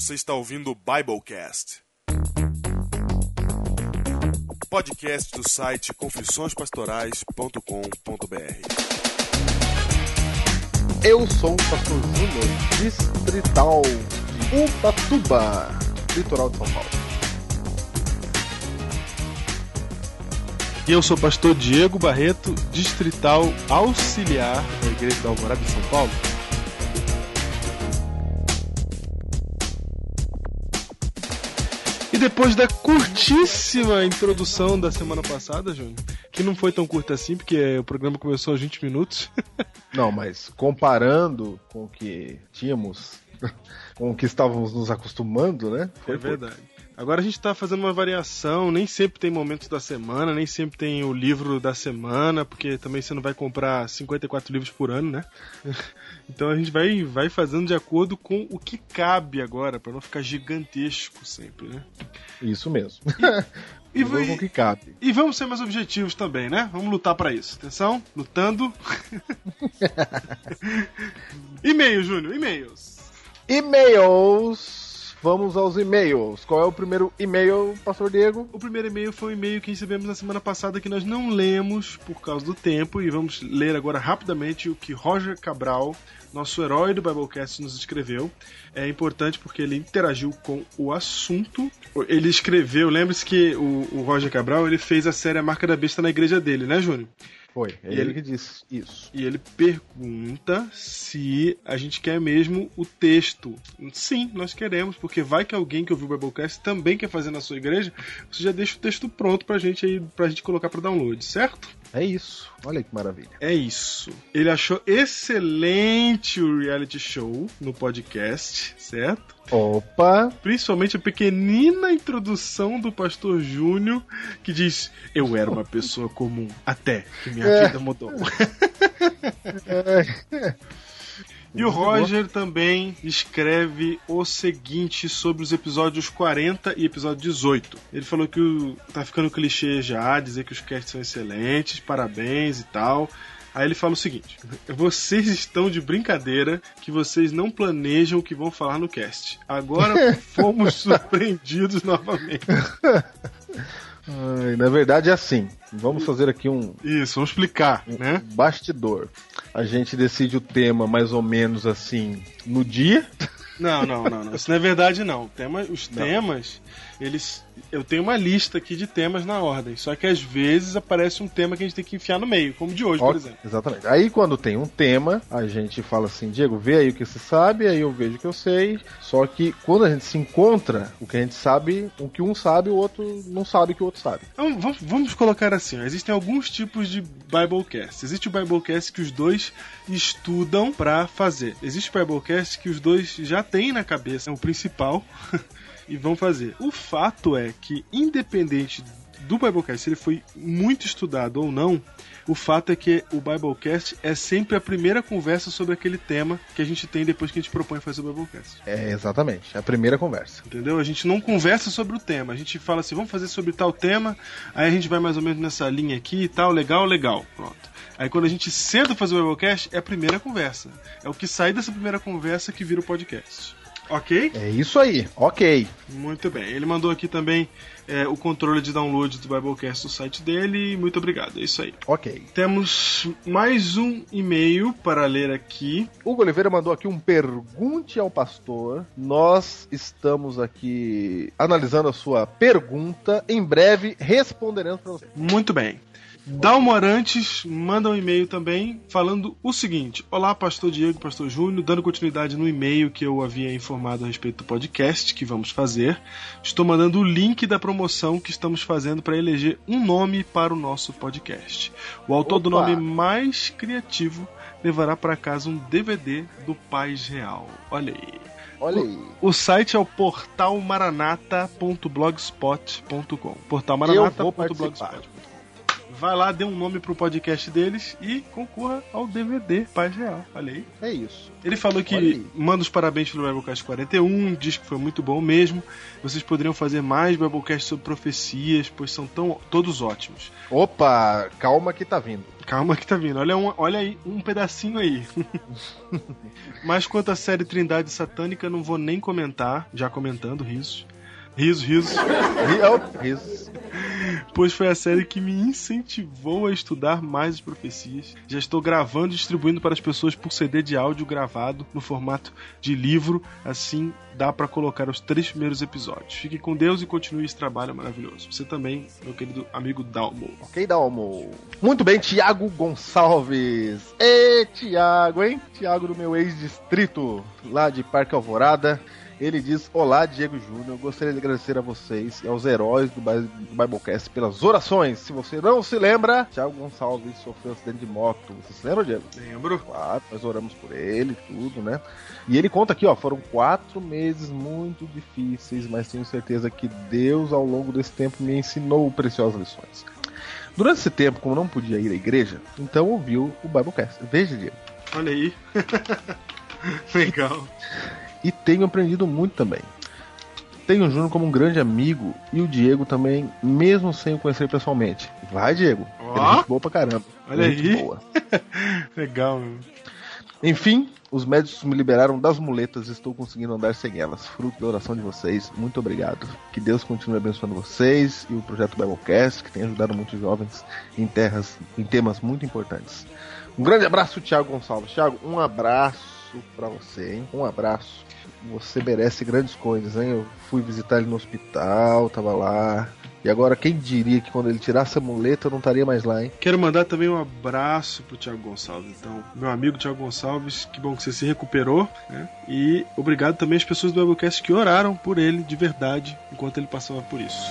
Você está ouvindo o Biblecast. Podcast do site confissõespastorais.com.br. Eu sou o pastor Júnior, distrital de Ubatuba, litoral de São Paulo. E eu sou o pastor Diego Barreto, distrital auxiliar da Igreja da Alvorada de São Paulo. E depois da curtíssima introdução da semana passada, Júnior, que não foi tão curta assim, porque o programa começou aos 20 minutos. Não, mas comparando com o que tínhamos, com o que estávamos nos acostumando, né? É verdade. Agora a gente tá fazendo uma variação, nem sempre tem momentos da semana, nem sempre tem o livro da semana, porque também você não vai comprar 54 livros por ano, né? Então a gente vai, vai fazendo de acordo com o que cabe agora, para não ficar gigantesco sempre, né? Isso mesmo. E, o que cabe. e vamos ser mais objetivos também, né? Vamos lutar para isso. Atenção, lutando. e-mail, Júnior, e-mails. E-mails. Vamos aos e-mails. Qual é o primeiro e-mail, pastor Diego? O primeiro e-mail foi um e-mail que recebemos na semana passada que nós não lemos por causa do tempo e vamos ler agora rapidamente o que Roger Cabral, nosso herói do Biblecast, nos escreveu. É importante porque ele interagiu com o assunto. Ele escreveu, lembre-se que o, o Roger Cabral ele fez a série A Marca da Besta na igreja dele, né, Júnior? Foi, é ele ele- que disse isso. E ele pergunta se a gente quer mesmo o texto. Sim, nós queremos, porque vai que alguém que ouviu o Biblecast também quer fazer na sua igreja, você já deixa o texto pronto pra gente aí, pra gente colocar pra download, certo? É isso. Olha que maravilha. É isso. Ele achou excelente o reality show no podcast, certo? Opa! Principalmente a pequenina introdução do pastor Júnior, que diz: Eu era uma pessoa comum, até que minha É. vida mudou. E o Roger também escreve o seguinte sobre os episódios 40 e episódio 18. Ele falou que o, tá ficando clichê já, dizer que os casts são excelentes, parabéns e tal. Aí ele fala o seguinte: vocês estão de brincadeira que vocês não planejam o que vão falar no cast. Agora fomos surpreendidos novamente. Ai, na verdade é assim. Vamos fazer aqui um, Isso, vamos explicar, né? um bastidor. A gente decide o tema mais ou menos assim no dia. Não, não, não, não. Isso não é verdade, não. Tema- os Não. temas, eles. Eu tenho uma lista aqui de temas na ordem. Só que às vezes aparece um tema que a gente tem que enfiar no meio, como de hoje, por exemplo. Exatamente. Aí quando tem um tema, a gente fala assim, Diego, vê aí o que você sabe, aí eu vejo o que eu sei. Só que quando a gente se encontra, o que a gente sabe, o que um sabe, o outro não sabe o que o outro sabe. Então, vamos, vamos colocar assim: existem alguns tipos de Biblecast. Existe o Biblecast que os dois estudam pra fazer. Existe o Biblecast que os dois já têm na cabeça, é o principal, e vão fazer. O fato é que, independente do Biblecast, se ele foi muito estudado ou não, o fato é que o Biblecast é sempre a primeira conversa sobre aquele tema que a gente tem depois que a gente propõe fazer o Biblecast. É, exatamente. É a primeira conversa. Entendeu? A gente não conversa sobre o tema. A gente fala assim, vamos fazer sobre tal tema, aí a gente vai mais ou menos nessa linha aqui e tal, legal, legal. Pronto. Aí quando a gente senta fazer o Biblecast, é a primeira conversa. É o que sai dessa primeira conversa que vira o podcast. Ok? É isso aí. Ok. Muito bem. Ele mandou aqui também é, o controle de download do Biblecast do site dele. Muito obrigado. É isso aí. Ok. Temos mais um e-mail para ler aqui. Hugo Oliveira mandou aqui um pergunte ao pastor. Nós estamos aqui analisando a sua pergunta. Em breve responderemos para você. Muito bem. Dalmorantes manda um e-mail também falando o seguinte: Olá, Pastor Diego, Pastor Júnior, dando continuidade no e-mail que eu havia informado a respeito do podcast que vamos fazer. Estou mandando o link da promoção que estamos fazendo para eleger um nome para o nosso podcast. O autor do Opa! nome mais criativo levará para casa um DVD do Paz Real. Olha aí. Olha aí. O site é o portalmaranata.blogspot.com. Portalmaranata.blogspot.com. vai lá, dê um nome pro podcast deles e concorra ao DVD Paz Real. Olha aí. É isso. Ele falou que manda os parabéns pelo Biblecast 41, diz que foi muito bom mesmo. Vocês poderiam fazer mais Biblecast sobre profecias, pois são tão, todos ótimos. Opa, calma que tá vindo. Calma que tá vindo. Olha, um, olha aí, um pedacinho aí. Mas quanto à série Trindade Satânica, não vou nem comentar. Já comentando, risos. Risos, risos. Ri- risos. Pois foi a série que me incentivou a estudar mais as profecias. Já estou gravando e distribuindo para as pessoas por CD de áudio gravado no formato de livro. Assim dá para colocar os três primeiros episódios. Fique com Deus e continue esse trabalho maravilhoso. Você também, meu querido amigo Dalmo. Ok, Dalmo. Muito bem, Tiago Gonçalves. Ê, Tiago, hein? Tiago do meu ex-distrito, lá de Parque Alvorada. Ele diz: Olá, Diego Júnior. Gostaria de agradecer a vocês e aos heróis do Bi- do Biblecast pelas orações. Se você não se lembra, Tiago Gonçalves sofreu um acidente de moto. Você se lembra, Diego? Lembro? Claro, nós oramos por ele, tudo, né? E ele conta aqui, ó, foram quatro meses muito difíceis, mas tenho certeza que Deus, ao longo desse tempo, me ensinou preciosas lições. Durante esse tempo, como não podia ir à igreja, então ouviu o Biblecast. Veja, Diego. Olha aí. Legal. E tenho aprendido muito também. Tenho o Júnior como um grande amigo e o Diego também, mesmo sem o conhecer pessoalmente. Vai, Diego. Ó. Ele é gente boa pra caramba. Olha aí. boa. Legal, meu. Enfim, os médicos me liberaram das muletas e estou conseguindo andar sem elas. Fruto da oração de vocês. Muito obrigado. Que Deus continue abençoando vocês e o projeto Biblecast, que tem ajudado muitos jovens em terras, em temas muito importantes. Um grande abraço, Thiago Gonçalves. Thiago, um abraço pra você, hein? Um abraço. Você merece grandes coisas, hein? Eu fui visitar ele no hospital, tava lá. E agora, quem diria que quando ele tirasse a muleta eu não estaria mais lá, hein? Quero mandar também um abraço pro Thiago Gonçalves. Então, meu amigo Thiago Gonçalves, que bom que você se recuperou, né? E obrigado também às pessoas do Biblecast que oraram por ele de verdade enquanto ele passava por isso.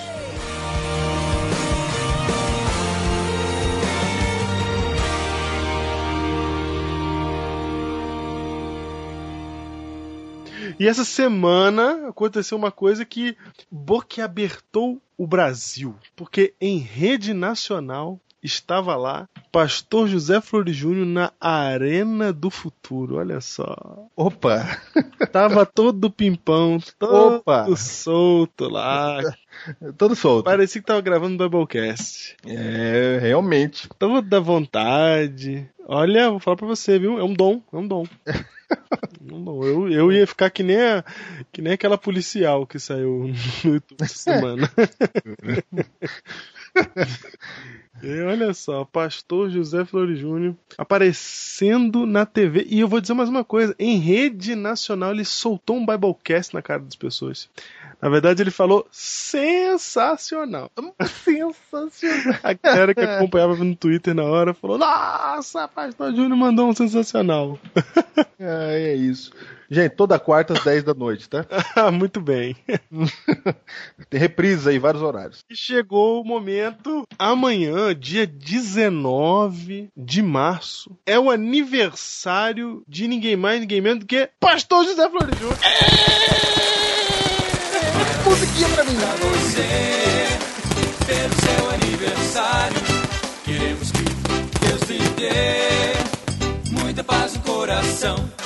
E essa semana aconteceu uma coisa que boquiabertou o Brasil, porque em rede nacional estava lá Pastor José Flores Júnior na Arena do Futuro. Olha só. Opa! Tava todo pimpão, todo Opa! solto lá. Todo solto. Parecia que tava gravando o Doublecast. É, realmente. Toda vontade. Olha, vou falar pra você, viu? É um dom, é um dom. Eu, eu ia ficar que nem, a, que nem aquela policial que saiu no YouTube essa semana. E olha só, Pastor José Flores Júnior aparecendo na TV. E eu vou dizer mais uma coisa: em rede nacional ele soltou um Biblecast na cara das pessoas. Na verdade, ele falou sensacional. Sensacional. A galera que acompanhava no Twitter na hora falou: Nossa, Pastor Júnior mandou um sensacional. Ah, é isso. Gente, toda quarta às 10 da noite, tá? Muito bem. Tem reprise aí, vários horários. E chegou o momento. Amanhã, dia 19 de março, é o aniversário de ninguém mais, ninguém menos do que Pastor José Flores Júnior. Musiquinha pra mim. você pelo seu aniversário. Queremos que Deus lhe dê muita paz no coração.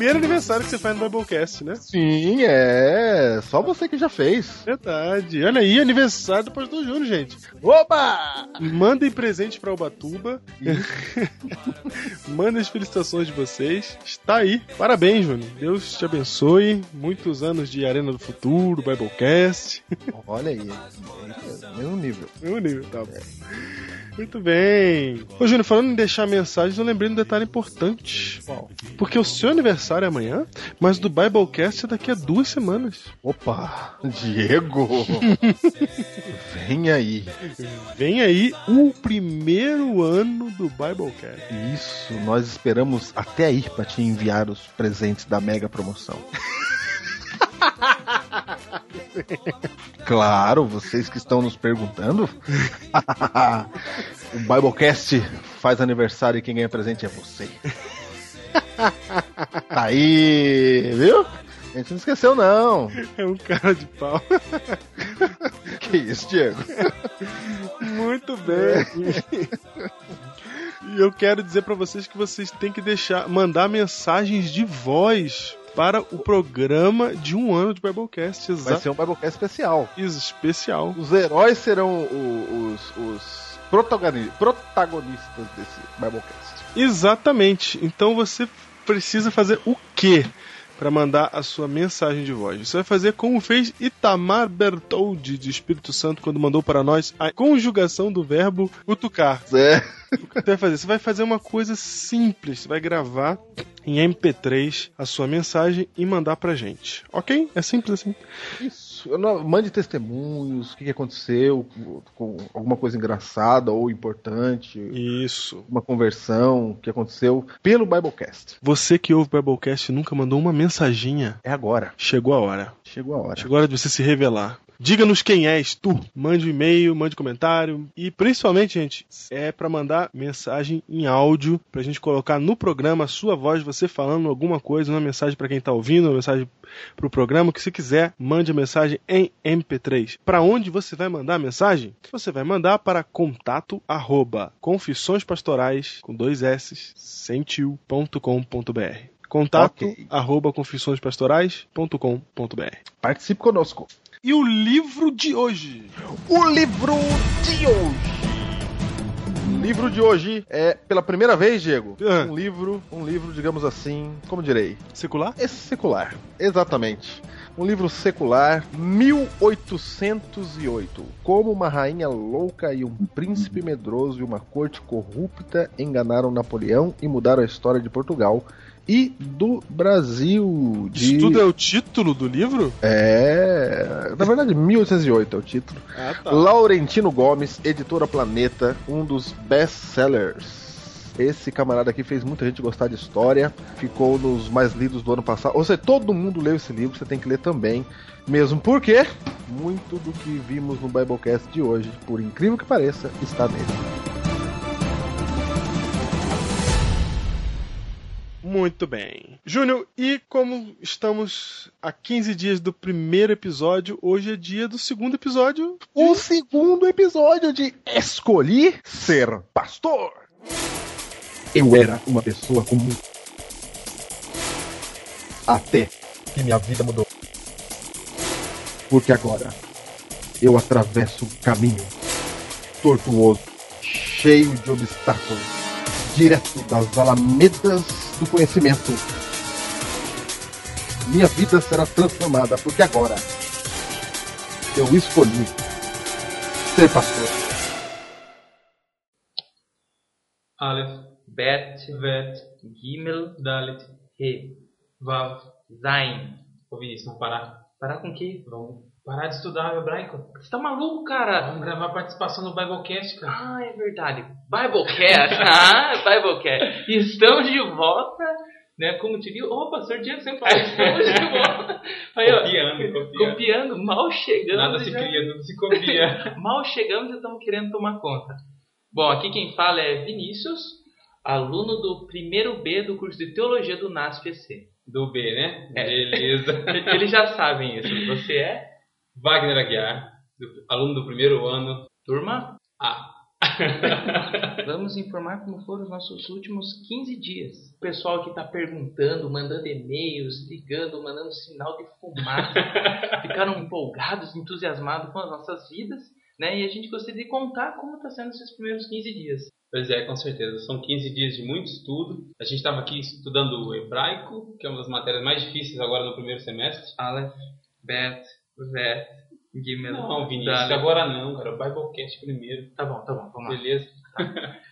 É primeiro aniversário que você faz no Biblecast, né? Sim, é. Só você que já fez. Verdade. Olha aí, aniversário do Pastor Júnior, gente. Opa! Mandem presente pra Ubatuba. Mandem as felicitações de vocês. Está aí. Parabéns, Júnior. Deus te abençoe. Muitos anos de Arena do Futuro, Biblecast. Olha aí. É, mesmo nível. Meu nível, tá bom. Muito bem. Ô, Júnior, falando em deixar mensagens, eu lembrei de um detalhe importante. Porque o seu aniversário é amanhã, mas o do Biblecast é daqui a duas semanas. Opa! Diego! Vem aí. Vem aí o primeiro ano do Biblecast. Isso, nós esperamos até aí pra te enviar os presentes da mega promoção. Claro, vocês que estão nos perguntando. o Biblecast faz aniversário e quem ganha presente é você. Tá aí, viu? A gente não esqueceu, não. É um cara de pau. que isso, Diego? Muito bem. E eu quero dizer pra vocês que vocês têm que deixar, mandar mensagens de voz para o programa de um ano de Biblecast. Vai Exato. ser um Biblecast especial. Especial. Os heróis serão os, os protagoni- protagonistas desse Biblecast. Exatamente. Então você precisa fazer o quê para mandar a sua mensagem de voz? Você vai fazer como fez Itamar Bertoldi de Espírito Santo quando mandou para nós a conjugação do verbo utucar. É. O que você vai fazer? Você vai fazer uma coisa simples. Você vai gravar em MP3 a sua mensagem e mandar pra gente. Ok? É simples assim. Isso. Não- Mande testemunhos, o que que aconteceu, com alguma coisa engraçada ou importante, Isso. uma conversão que aconteceu pelo Biblecast. Você que ouve o Biblecast e nunca mandou uma mensaginha, É agora. chegou a hora. Chegou a hora. Chegou a hora de você se revelar. Diga-nos quem és tu. Mande um e-mail, mande comentário. E principalmente, gente, é pra mandar mensagem em áudio pra gente colocar no programa a sua voz, você falando alguma coisa, uma mensagem pra quem tá ouvindo, uma mensagem pro programa, que você quiser, mande a mensagem em MP3. Pra onde você vai mandar a mensagem? Você vai mandar para contato arroba confissõespastorais com dois S, sem tio.com.br. Contato Ok. arroba confissõespastorais.com.br. Participe conosco. E o livro de hoje? O livro de hoje. O livro de hoje é, pela primeira vez, Diego, Ah. um livro, um livro, digamos assim, como direi, Secular? é secular. Exatamente. Um livro secular, 1808. Como uma rainha louca e um príncipe medroso e uma corte corrupta enganaram Napoleão e mudaram a história de Portugal e do Brasil. De... Isso tudo é o título do livro? É. Na verdade, 1808 é o título. Ah, tá. Laurentino Gomes, editora Planeta, um dos best-sellers. Esse camarada aqui fez muita gente gostar de história, ficou nos mais lidos do ano passado. Ou seja, todo mundo leu esse livro, você tem que ler também. Mesmo porque muito do que vimos no Biblecast de hoje, por incrível que pareça, está nele. Muito bem. Júnior, e como estamos a 15 dias do primeiro episódio, hoje é dia do segundo episódio. O segundo episódio de Escolhi Ser Pastor. Eu era uma pessoa comum. Até que minha vida mudou. Porque agora eu atravesso um caminho tortuoso, cheio de obstáculos, direto das alamedas do conhecimento. Minha vida será transformada porque agora eu escolhi ser pastor. Aleph, Bet, Vet, Gimel, Dalet, He, Vav, Zain. Ô Vinícius, vamos parar. Parar com o quê? Vamos parar de estudar o hebraico. Você tá maluco, cara? Vamos gravar participação no Biblecast, cara. Ah, é verdade. Biblecast. ah, Biblecast. Estamos de volta, né? Como diria... Ô, pastor Diego sempre fala, estamos de volta. Aí, ó, Copiando, copiando. copiando, mal chegando. Nada se já- cria, tudo se copia. Mal chegamos e estamos querendo tomar conta. Bom, aqui quem fala é Vinícius, aluno do primeiro B do curso de Teologia do NASPC. Do B, né? É. Beleza. Eles já sabem isso. Você é Wagner Aguiar, aluno do primeiro ano. turma? A. Vamos informar como foram os nossos últimos 15 dias. O pessoal que está perguntando, mandando e-mails, ligando, mandando sinal de fumaça, ficaram empolgados, entusiasmados com as nossas vidas, né? E a gente gostaria de contar como está sendo esses primeiros 15 dias. Pois é, com certeza. São 15 dias de muito estudo. A gente estava aqui estudando o hebraico, que é uma das matérias mais difíceis agora no primeiro semestre. Aleph, Bet, Vet, Gimel. Não, Vinícius, Dalet. agora não, cara. O Biblecast primeiro. Tá bom, tá bom, vamos lá. Beleza?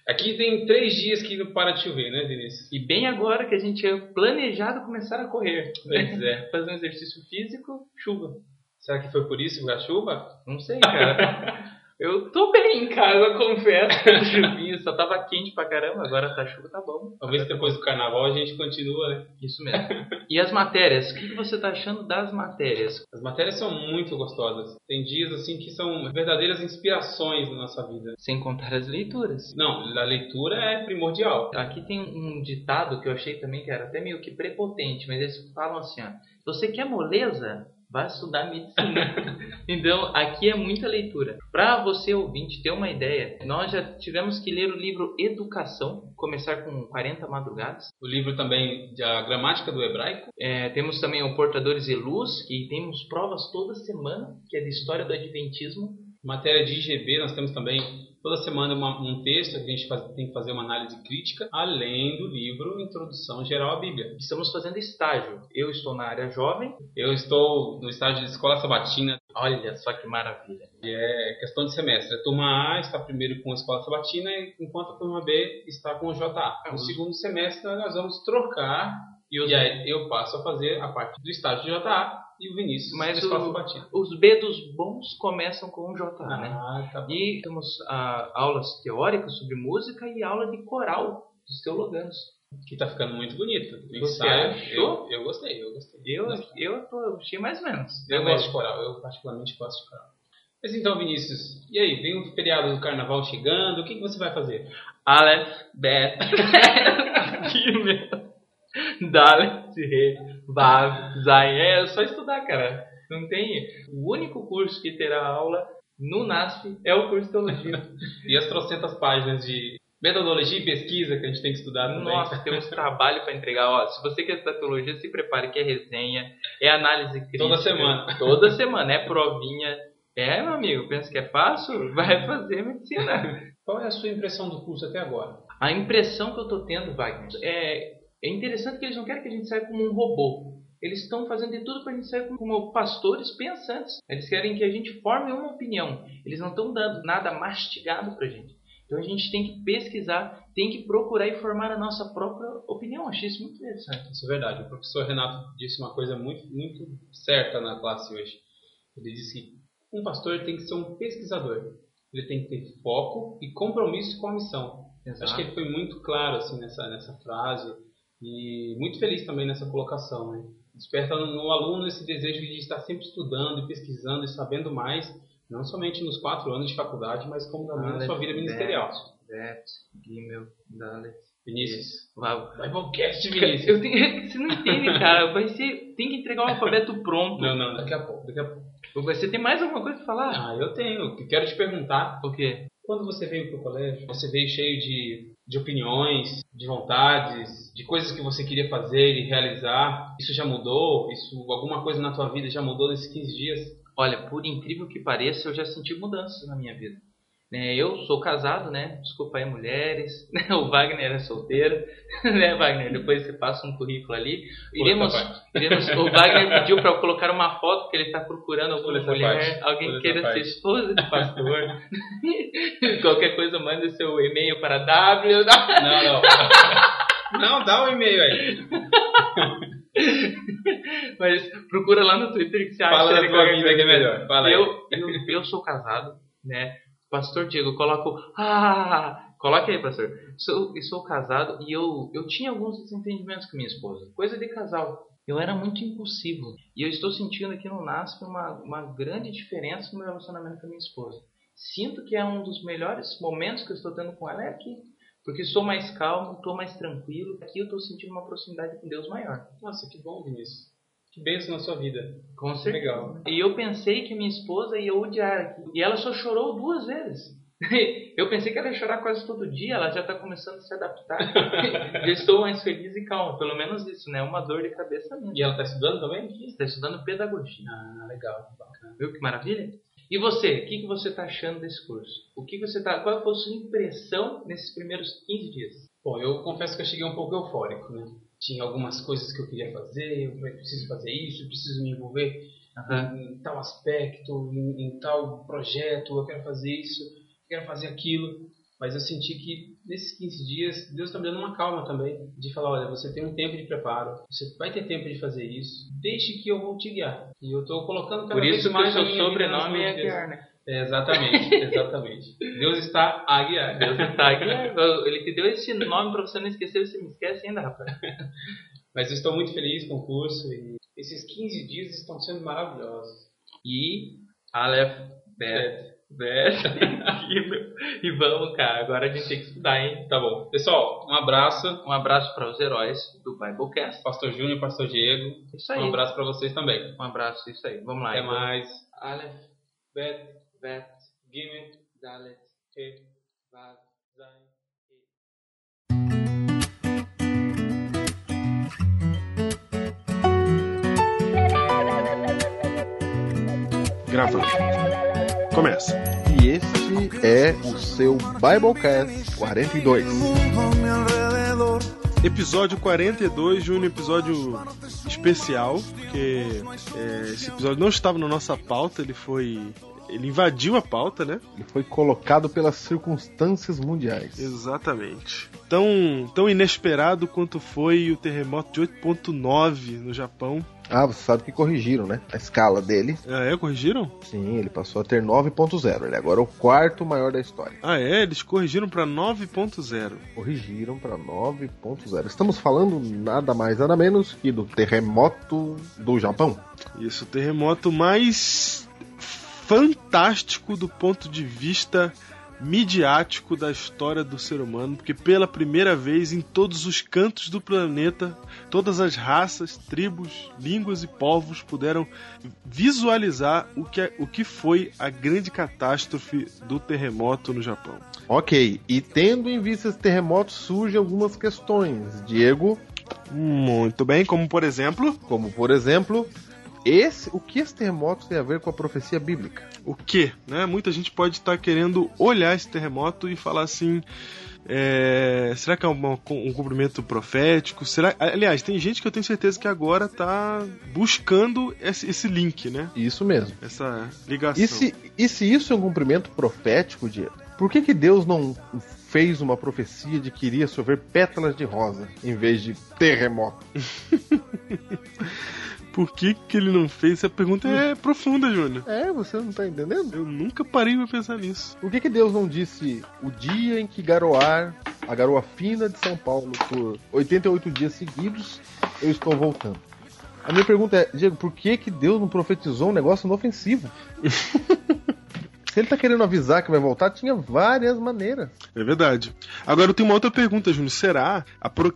Aqui tem três dias que não para de chover, né, Vinícius? E bem agora que a gente tinha planejado começar a correr. Pois é. Fazer um exercício físico, chuva. Será que foi por isso a chuva? Não sei, cara. Eu tô bem em casa, confesso. Chuvinha, só tava quente pra caramba, agora tá chuva, tá bom. Talvez depois do carnaval a gente continua, né? Isso mesmo. E as matérias? O que que você tá achando das matérias? As matérias são muito gostosas. Tem dias assim que são verdadeiras inspirações na nossa vida. Sem contar as leituras. Não, a leitura é primordial. Aqui tem um ditado que eu achei também que era até meio que prepotente, mas eles falam assim, ó. Você quer moleza? Vai estudar medicina. então, aqui é muita leitura. Para você ouvinte ter uma ideia, nós já tivemos que ler o livro Educação, começar com 40 madrugadas. O livro também da gramática do hebraico. É, temos também o Portadores e Luz, que temos provas toda semana, que é de história do Adventismo. Matéria de IGB, nós temos também toda semana uma, um texto que a gente faz, tem que fazer uma análise crítica, além do livro Introdução Geral à Bíblia. Estamos fazendo estágio. Eu estou na área jovem. Eu estou no estágio de escola sabatina, Olha só que maravilha. é questão de semestre. A turma A está primeiro com a escola sabatina, enquanto a turma B está com o JA. No os- segundo semestre nós vamos trocar E os, e aí eu passo a fazer a parte do estágio de JA e o Vinícius Mas o- os B dos bons começam com o JA, né? Ah, tá bom. E temos ah, aulas teóricas sobre música e aula de coral dos teologanos. Que tá ficando muito bonito. Você achou? Eu, eu gostei, eu gostei. Eu, Gostei. eu tô, achei mais ou menos. Eu gosto de coral, eu particularmente gosto de coral. Mas então, Vinícius, e aí? Vem o feriado do carnaval chegando, o que, que você vai fazer? Aleph, Bet, Gimel, Dalet, Re, Vav, Zain. É só estudar, cara. Não tem. O único curso que terá aula no NASF é o curso de teologia. E as trocentas páginas de metodologia e pesquisa que a gente tem que estudar também. Nossa, temos trabalho para entregar. Ó, se você quer estudar teologia, se prepare que é resenha, é análise crítica. Toda semana. Toda semana, é provinha. É, meu amigo, pensa que é fácil? Vai fazer medicina. Qual é a sua impressão do curso até agora? A impressão que eu tô tendo, Wagner, é, é interessante que eles não querem que a gente saia como um robô. Eles estão fazendo de tudo para a gente sair como, pastores pensantes. Eles querem que a gente forme uma opinião. Eles não estão dando nada mastigado para a gente. Então a gente tem que pesquisar, tem que procurar e formar a nossa própria opinião. Achei isso muito interessante. Isso é verdade. O professor Renato disse uma coisa muito, muito certa na classe hoje. Ele disse que um pastor tem que ser um pesquisador. Ele tem que ter foco e compromisso com a missão. Acho que ele foi muito claro assim nessa, nessa frase e muito feliz também nessa colocação. Né? Desperta no, no aluno esse desejo de estar sempre estudando e pesquisando e sabendo mais, não somente nos quatro anos de faculdade, mas como também na sua vida ministerial. Bet, Gimel, Dalet. Vinícius. Vav. Biblecast, Cara, Vinícius. Eu tenho, você não entende, cara. Vai ser, tem que entregar o alfabeto pronto. Não, não, daqui a pouco, daqui a pouco. Você tem mais alguma coisa pra falar? Ah, eu tenho. Quero te perguntar, O quê? quando você veio para o colégio, você veio cheio de, de opiniões, de vontades, de coisas que você queria fazer e realizar. Isso já mudou? Isso, alguma coisa na tua vida já mudou nesses 15 dias? Olha, por incrível que pareça, eu já senti mudanças na minha vida. Né, eu sou casado, né? Desculpa aí, mulheres. O Wagner é solteiro, né, Wagner? Depois você passa um currículo ali. Iremos, iremos, o Wagner pediu para eu colocar uma foto porque ele está procurando alguma Pula mulher, alguém Pula que queira ser esposa de pastor. Qualquer coisa, manda seu e-mail para w. Não, não. não, dá o e-mail aí. Mas procura lá no Twitter que você acha Fala da vida que é melhor. Eu, eu, eu sou casado, né? Pastor Diego, coloca o. Ah! Coloque aí, pastor. Sou, eu sou casado e eu, eu tinha alguns desentendimentos com minha esposa. Coisa de casal. Eu era muito impulsivo. E eu estou sentindo aqui no NASP uma, uma grande diferença no meu relacionamento com a minha esposa. Sinto que é um dos melhores momentos que eu estou tendo com ela é aqui. Porque sou mais calmo, estou mais tranquilo. Aqui eu estou sentindo uma proximidade com Deus maior. Nossa, que bom, Vinícius. Que bênção na sua vida. Com certeza. Legal. E eu pensei que minha esposa ia odiar aquilo. E ela só chorou duas vezes. Eu pensei que ela ia chorar quase todo dia, ela já está começando a se adaptar. já estou mais feliz e calmo, pelo menos isso, né? Uma dor de cabeça mesmo. E ela está estudando também? Está estudando pedagogia. Ah, legal. Bacana. Viu que maravilha? E você, o que, que você está achando desse curso? O que, que você tá, qual foi a sua impressão nesses primeiros 15 dias? Bom, eu confesso que eu cheguei um pouco eufórico, né? Tinha algumas coisas que eu queria fazer, eu preciso fazer isso, eu preciso me envolver em tal aspecto, em, em tal projeto, eu quero fazer isso, eu quero fazer aquilo. Mas eu senti que nesses 15 dias, Deus está me dando uma calma também, de falar, olha, você tem um tempo de preparo, você vai ter tempo de fazer isso, deixe que eu vou te guiar. E eu estou colocando cada Por vez isso que mais o a seu sobrenome é. Aguiar, né? Exatamente, exatamente. Deus está a guiar. Deus está Aguiar. Ele te deu esse nome para você não esquecer, você me esquece ainda, rapaz. Mas estou muito feliz com o curso e esses 15 dias estão sendo maravilhosos. E Aleph, Bet, Bet, Gimel. E vamos, cara. Agora a gente tem que estudar, hein? Tá bom. Pessoal, um abraço. Um abraço para os heróis do Biblecast. Pastor Júnior, Pastor Diego. Isso aí. Um abraço pra vocês também. Um abraço, isso aí. Vamos lá. Até então. mais. Aleph, Bet, Bet, Gimel, Dalet, He, Vav, Zayin. Gravando. Começa. E este é o seu Biblecast 42. Episódio 42, Júnior, episódio especial, porque é, esse episódio não estava na nossa pauta, ele foi. Ele invadiu a pauta, né? Ele foi colocado pelas circunstâncias mundiais. Exatamente. Tão, tão inesperado quanto foi o terremoto de 8.9 no Japão. Ah, você sabe que corrigiram, né? A escala dele. Ah, é? Corrigiram? Sim, ele passou a ter 9.0. Ele agora é o quarto maior da história. Ah, é? Eles corrigiram para 9.0. Corrigiram para 9.0. Estamos falando nada mais, nada menos que do terremoto do Japão. Isso, o terremoto mais fantástico do ponto de vista midiático da história do ser humano, porque pela primeira vez em todos os cantos do planeta, todas as raças, tribos, línguas e povos puderam visualizar o que, é- o que foi a grande catástrofe do terremoto no Japão. Ok, e tendo em vista esse terremoto, surgem algumas questões. Diego, Muito bem, como por exemplo, como por exemplo, esse, o que esse terremoto tem a ver com a profecia bíblica? o que, né? Muita gente pode estar querendo olhar esse terremoto e falar assim. é, será que é uma- um cumprimento profético? Será, aliás, tem gente que eu tenho certeza que agora tá buscando esse, esse link, né? Isso mesmo. Essa ligação. E se, e se isso é um cumprimento profético, Diego? Por que, que Deus não fez uma profecia de que iria chover pétalas de rosa em vez de terremoto? Por que, que ele não fez? Essa pergunta é profunda, Júnior. É, você não tá entendendo? Eu nunca parei pra pensar nisso. Por que, que Deus não disse o dia em que garoar a garoa fina de São Paulo por 88 dias seguidos, eu estou voltando? A minha pergunta é, Diego, por que, que Deus não profetizou um negócio inofensivo? Se ele tá querendo avisar que vai voltar, tinha várias maneiras. É verdade. Agora eu tenho uma outra pergunta, Júnior. Será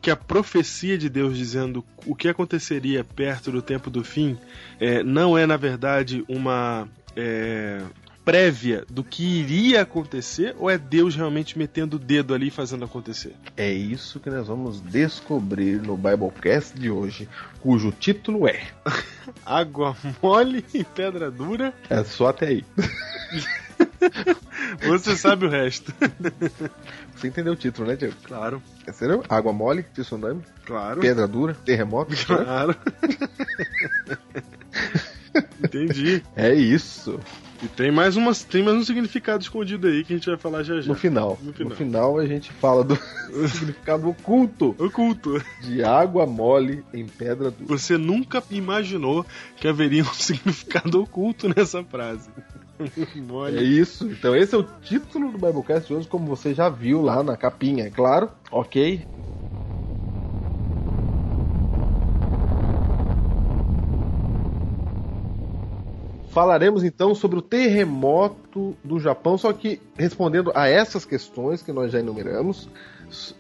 que a profecia de Deus dizendo o que aconteceria perto do tempo do fim é, não é, na verdade, uma é, prévia do que iria acontecer? Ou é Deus realmente metendo o dedo ali e fazendo acontecer? É isso que nós vamos descobrir no Biblecast de hoje, cujo título é. Água mole e pedra dura? É só até aí. Você sabe o resto. Você entendeu o título, né, Diego? Claro, É sério? Água mole, tsunami, claro. pedra dura, terremoto. Claro. Entendi. É isso. E tem mais, uma, tem mais um significado escondido aí que a gente vai falar já já. No final. No No final. final. a gente fala do significado oculto Oculto. de água mole em pedra dura. Você nunca imaginou que haveria um significado oculto nessa frase. É Mole. isso. Então esse é o título do Biblecast de hoje, como você já viu lá na capinha, é claro. Ok? Falaremos então sobre o terremoto do Japão, só que respondendo a essas questões que nós já enumeramos,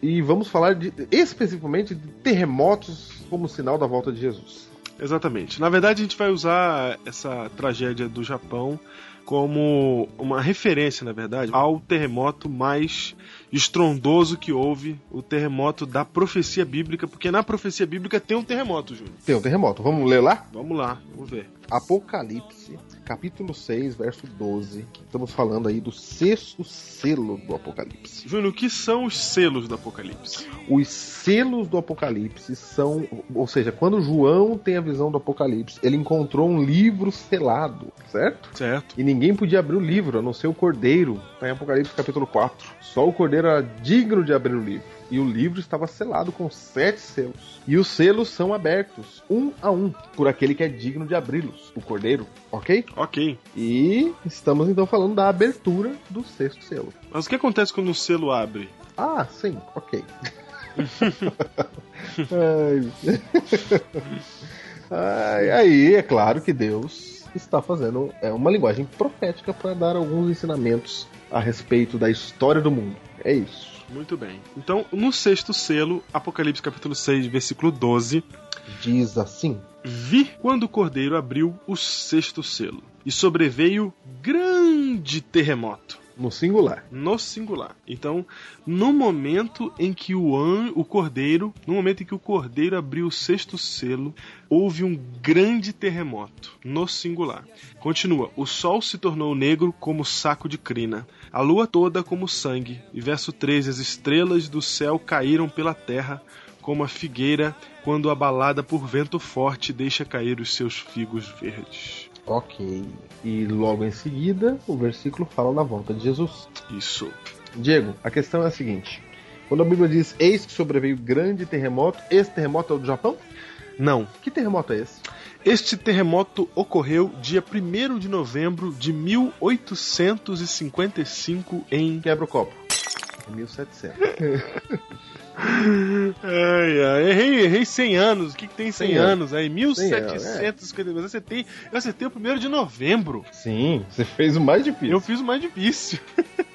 e vamos falar de, especificamente de terremotos como sinal da volta de Jesus. Exatamente. Na verdade, a gente vai usar essa tragédia do Japão como uma referência, na verdade, ao terremoto mais estrondoso que houve, o terremoto da profecia bíblica, porque na profecia bíblica tem um terremoto, Júnior. Tem um terremoto, vamos ler lá? Vamos lá, vamos ver. Apocalipse, capítulo 6, verso 12. Estamos falando aí do sexto selo do Apocalipse. Júnior, o que são os selos do Apocalipse? Os selos do Apocalipse são, ou seja, quando João tem a visão do Apocalipse, ele encontrou um livro selado, certo? Certo? E ninguém podia abrir o livro, a não ser o cordeiro. Está em Apocalipse capítulo 4. Só o cordeiro era digno de abrir o livro. E o livro estava selado com sete selos. E os selos são abertos, um a um, por aquele que é digno de abri-los, o cordeiro, ok? Ok. E estamos então falando da abertura do sexto selo. Mas o que acontece quando o selo abre? Ah, sim, ok. Ai. Aí é claro que Deus está fazendo é uma linguagem profética para dar alguns ensinamentos a respeito da história do mundo. É isso. Muito bem. Então, no sexto selo, Apocalipse capítulo 6, versículo 12, Diz assim: Vi quando o cordeiro abriu o sexto selo, e sobreveio grande terremoto. No singular. No singular. Então, no momento em que o an, o cordeiro, no momento em que o cordeiro abriu o sexto selo, houve um grande terremoto. No singular. Continua. O sol se tornou negro como saco de crina, a lua toda como sangue. E verso 13: As estrelas do céu caíram pela terra como a figueira quando abalada por vento forte deixa cair os seus figos verdes. Ok. E logo em seguida, o versículo fala da volta de Jesus. Isso. Diego, a questão é a seguinte: quando a Bíblia diz eis que sobreveio grande terremoto, esse terremoto é o do Japão? Não. Que terremoto é esse? Este terremoto ocorreu dia 1 de novembro de 1855 em. Quebra o copo. 1700. Ai, ai, errei, errei 100 anos. O que, que tem 100, 100 anos? Aí, 100 anos, 1750. Mas eu acertei, eu acertei o 1 de novembro. Sim, você fez o mais difícil. Eu fiz o mais difícil.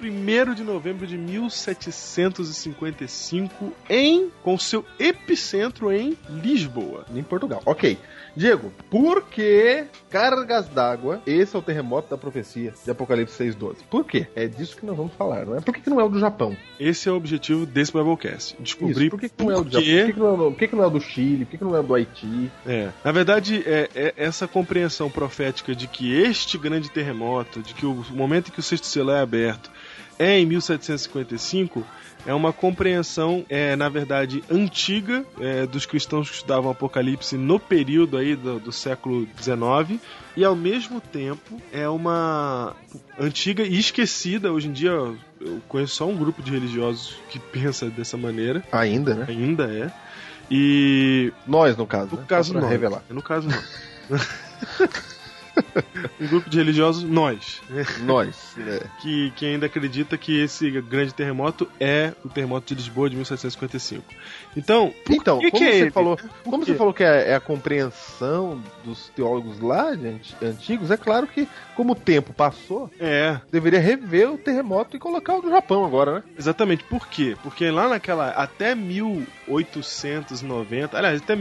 1 de novembro de 1755 em com seu epicentro em Lisboa. Em Portugal. Ok. Diego, por que cargas d'água? Esse é o terremoto da profecia de Apocalipse 6,12. Por quê? É disso que nós vamos falar, não é? Por que, que não é o do Japão? Esse é o objetivo desse Biblecast. Descobrir Isso, por que, que não é o do Japão? Por que, que não é o- por que, que não é o do Chile? Por que, que não é o do Haiti? É, na verdade, é, é essa compreensão profética de que este grande terremoto, de que o momento em que o sexto selo é aberto em 1755, é uma compreensão, é, na verdade, antiga é, dos cristãos que estudavam Apocalipse no período aí do, do século XIX e, ao mesmo tempo, é uma antiga e esquecida. Hoje em dia, eu conheço só um grupo de religiosos que pensa dessa maneira, Ainda, né? ainda é. E Nós, no caso. no né? caso não. revelar. No caso não. um grupo de religiosos, nós, Nós. né? que, que ainda acredita que esse grande terremoto é o terremoto de Lisboa de 1755. Então, Então, que, como, que é você ele? falou, Por como quê? você falou que é, é a compreensão dos teólogos lá, de anti- antigos, é claro que, como o tempo passou, É, deveria rever o terremoto e colocar o do Japão agora, né? exatamente. Por quê? Porque lá naquela. Até 1890, aliás, até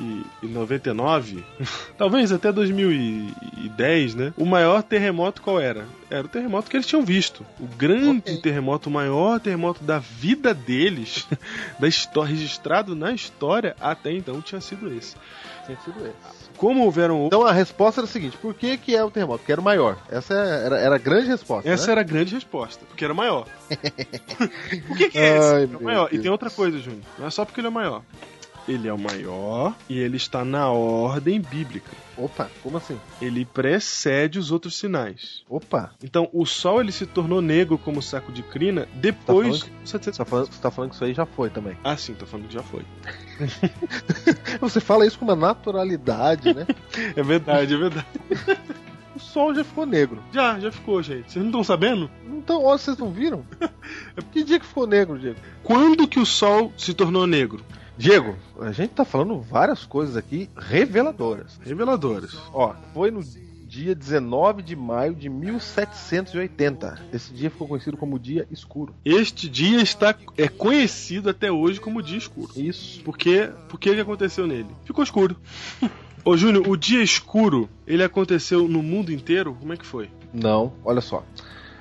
1999, talvez até 2010, né? O maior terremoto qual era? Era o terremoto que eles tinham visto. O grande Ok. terremoto, o maior terremoto da vida deles, da história, registrado na história, até então tinha sido esse. Tinha sido esse. Como houveram. Então a resposta era a seguinte: por que, que é o terremoto? Porque era o maior. Essa era, era a grande resposta. Essa né? era a grande resposta, porque era maior. Por que, que é esse? Ai, É o maior. E tem outra coisa, Júnior. Não é só porque ele é o maior. Ele é o maior e ele está na ordem bíblica. Opa, como assim? Ele precede os outros sinais. Opa, Então, o sol ele se tornou negro como saco de crina depois. você tá falando, você tá falando que isso aí já foi também. Ah, sim, tô falando que já foi. Você fala isso com uma naturalidade, né? É verdade, é verdade. o sol já ficou negro. Já, já ficou, gente. Vocês não estão sabendo? Então, ó, vocês não viram? Que dia que ficou negro, Diego? Quando que o sol se tornou negro? Diego, a gente tá falando várias coisas aqui reveladoras. Reveladoras. Ó, foi no dia 19 de maio de 1780. Esse dia ficou conhecido como Dia Escuro. Este dia está é conhecido até hoje como dia escuro. Isso. Por quê? Por que que aconteceu nele? Ficou escuro. Ô Júnior, o dia escuro, ele aconteceu no mundo inteiro? Como é que foi? Não, olha só.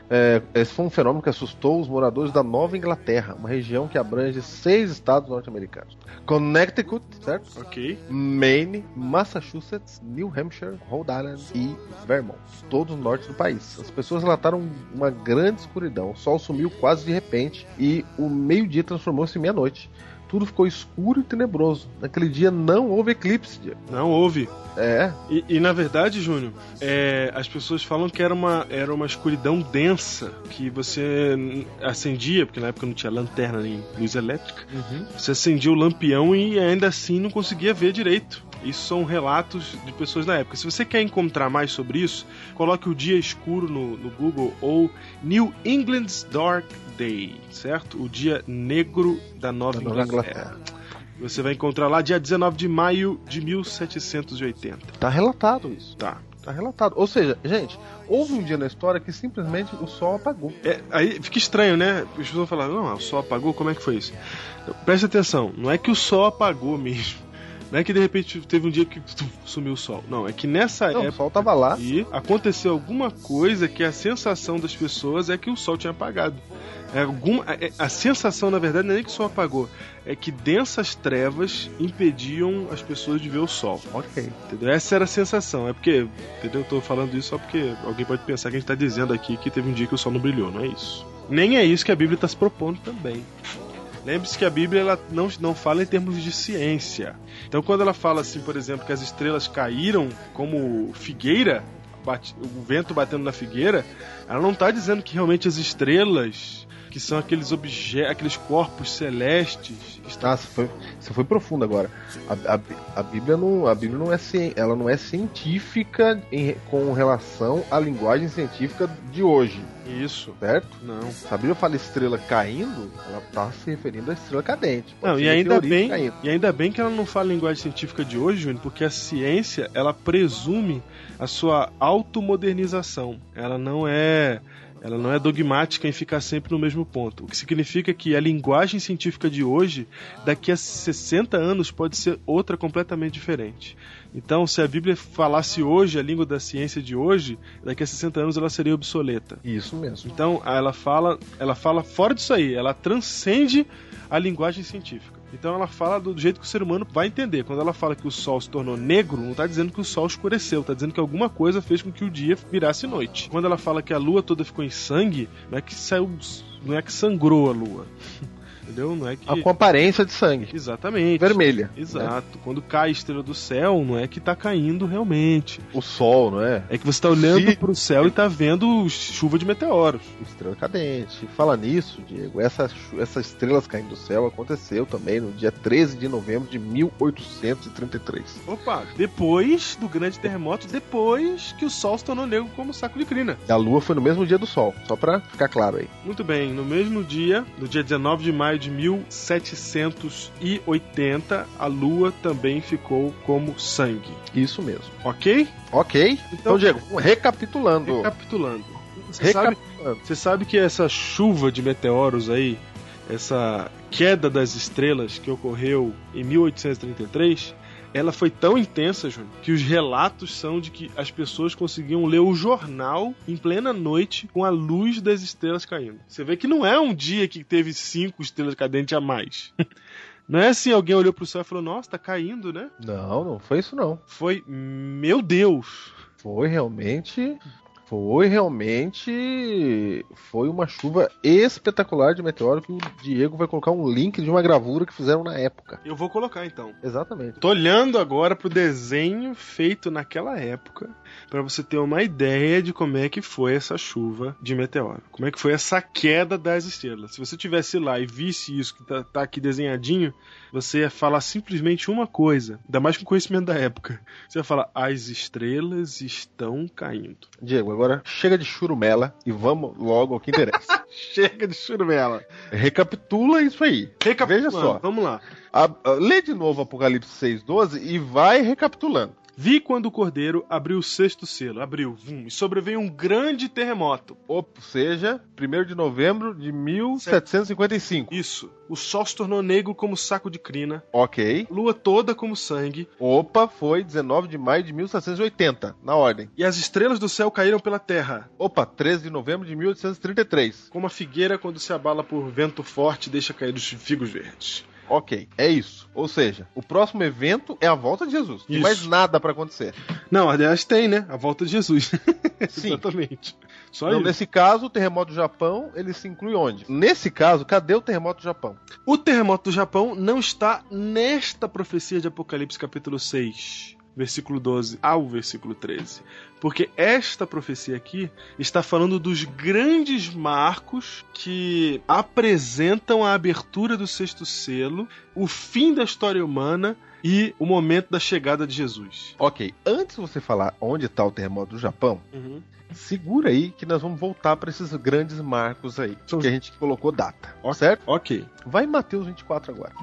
É, esse foi um fenômeno que assustou os moradores da Nova Inglaterra, uma região que abrange seis estados norte-americanos: Connecticut, certo? Ok. Maine, Massachusetts, New Hampshire, Rhode Island e Vermont, todos no norte do país. As pessoas relataram uma grande escuridão. O sol sumiu quase de repente e o meio-dia transformou-se em meia-noite. Tudo ficou escuro e tenebroso. Naquele dia não houve eclipse. Não houve. É, E, e, na verdade, Júnior, é, as pessoas falam que era uma, era uma escuridão densa, que você acendia, porque na época não tinha lanterna nem luz elétrica, você acendia o lampião e ainda assim não conseguia ver direito. Isso são relatos de pessoas na época. Se você quer encontrar mais sobre isso, coloque o Dia Escuro no, no Google ou New England's Dark Day, certo? O Dia Negro da Nova, Da Nova Inglaterra. Inglaterra. Você vai encontrar lá dia 19 de maio de 1780. Tá relatado isso. Tá. Tá relatado. Ou seja, gente, houve um dia na história que simplesmente o sol apagou. É, aí fica estranho, né? As pessoas falam, não, o sol apagou, como é que foi isso? Então, preste atenção, não é que o sol apagou mesmo. Não é que de repente teve um dia que sumiu o sol. Não, é que nessa Não, o época sol tava lá. e aconteceu alguma coisa que a sensação das pessoas é que o sol tinha apagado. É alguma, é- a sensação, na verdade, não é nem que o sol apagou, é que densas trevas impediam as pessoas de ver o sol. Ok. Entendeu? Essa era a sensação. É porque, entendeu? Eu tô falando isso só porque alguém pode pensar que a gente tá dizendo aqui que teve um dia que o sol não brilhou, não é isso. Nem é isso que a Bíblia está se propondo também. Lembre-se que a Bíblia ela não, não fala em termos de ciência. Então, quando ela fala assim, por exemplo, que as estrelas caíram como figueira, bate- o vento batendo na figueira, ela não está dizendo que realmente as estrelas, que são aqueles objetos, aqueles corpos celestes, Ah, você foi, você foi profundo agora. A, a- a Bíblia não, a Bíblia não é, ela não é científica em- com relação à linguagem científica de hoje, Isso. certo? Não. Se a Bíblia fala estrela caindo, ela tá se referindo à estrela cadente. Pode Não, e ainda bem, caindo. e ainda bem que ela não fala linguagem científica de hoje, Júnior, porque a ciência, ela presume a sua automodernização. Ela não é ela não é dogmática em ficar sempre no mesmo ponto. O que significa que a linguagem científica de hoje, daqui a 60 anos, pode ser outra completamente diferente. Então, se a Bíblia falasse hoje a língua da ciência de hoje, daqui a 60 anos ela seria obsoleta. Isso mesmo. Então ela fala, ela fala fora disso aí, ela transcende a linguagem científica. Então ela fala do jeito que o ser humano vai entender. Quando ela fala que o sol se tornou negro, não está dizendo que o sol escureceu, está dizendo que alguma coisa fez com que o dia virasse noite. Quando ela fala que a lua toda ficou em sangue, não é que saiu, não é que sangrou a lua. Entendeu? Não é que Ah, Com aparência de sangue. Exatamente. Vermelha. né? Exato. Quando cai a estrela do céu, não é que tá caindo realmente. O sol, não é? É que você tá olhando Se- pro céu e tá vendo chuva de meteoros. Estrela cadente. Fala nisso, Diego. Essas, essas estrelas caindo do céu aconteceu também no dia 13 de novembro de 1833. Opa, depois do grande terremoto, depois que o Sol se tornou negro como saco de crina. E a lua foi no mesmo dia do sol, só pra ficar claro aí. Muito bem, no mesmo dia, no dia 19 de maio de 1780, a lua também ficou como sangue. Isso mesmo. Ok? Ok. Então, Então, Diego, recapitulando. recapitulando. Você sabe, Recapitulando. você sabe que essa chuva de meteoros aí, essa queda das estrelas que ocorreu em 1833, ela foi tão intensa, Júnior, que os relatos são de que as pessoas conseguiam ler o jornal em plena noite com a luz das estrelas caindo. Você vê que não é um dia que teve cinco estrelas cadentes a mais. Não é assim, alguém olhou pro céu e falou, nossa, tá caindo, né? Não, não foi isso não. Foi, meu Deus, Foi realmente. Foi realmente. Foi uma chuva espetacular de meteoro que o Diego vai colocar um link de uma gravura que fizeram na época. eu vou colocar então. Exatamente. Tô olhando agora pro desenho feito naquela época para você ter uma ideia de como é que foi essa chuva de meteoro. Como é que foi essa queda das estrelas. Se você tivesse lá e visse isso que tá, tá aqui desenhadinho, você ia falar simplesmente uma coisa, ainda mais com conhecimento da época. Você ia falar: as estrelas estão caindo. Diego, agora chega de churumela e vamos logo ao que interessa. Chega de churumela. Recapitula isso aí. Veja só. Vamos lá. A- a- lê de novo Apocalipse 6,12 e vai recapitulando. Vi quando o cordeiro abriu o sexto selo, abriu, vum, e sobreveio um grande terremoto. Ou seja, 1 de novembro de 1755. Isso. O sol se tornou negro como saco de crina, Ok. lua toda como sangue, Opa, foi 19 de maio de 1780, na ordem. e as estrelas do céu caíram pela terra, Opa, 13 de novembro de 1833. como a figueira quando se abala por vento forte deixa cair os figos verdes. Ok, é isso. Ou seja, o próximo evento é a volta de Jesus. Tem Isso. mais nada pra acontecer. Não, aliás, tem, né? A volta de Jesus. Sim. Exatamente. Só Então, isso. nesse caso, o terremoto do Japão, ele se inclui onde? Nesse caso, cadê o terremoto do Japão? O terremoto do Japão não está nesta profecia de Apocalipse capítulo 6, versículo 12 ao versículo 13. Porque esta profecia aqui está falando dos grandes marcos que apresentam a abertura do sexto selo, o fim da história humana e o momento da chegada de Jesus. Ok, antes de você falar onde está o terremoto do Japão, segura aí que nós vamos voltar para esses grandes marcos aí, que a gente colocou data, certo? Ok. Vai em Mateus 24 agora,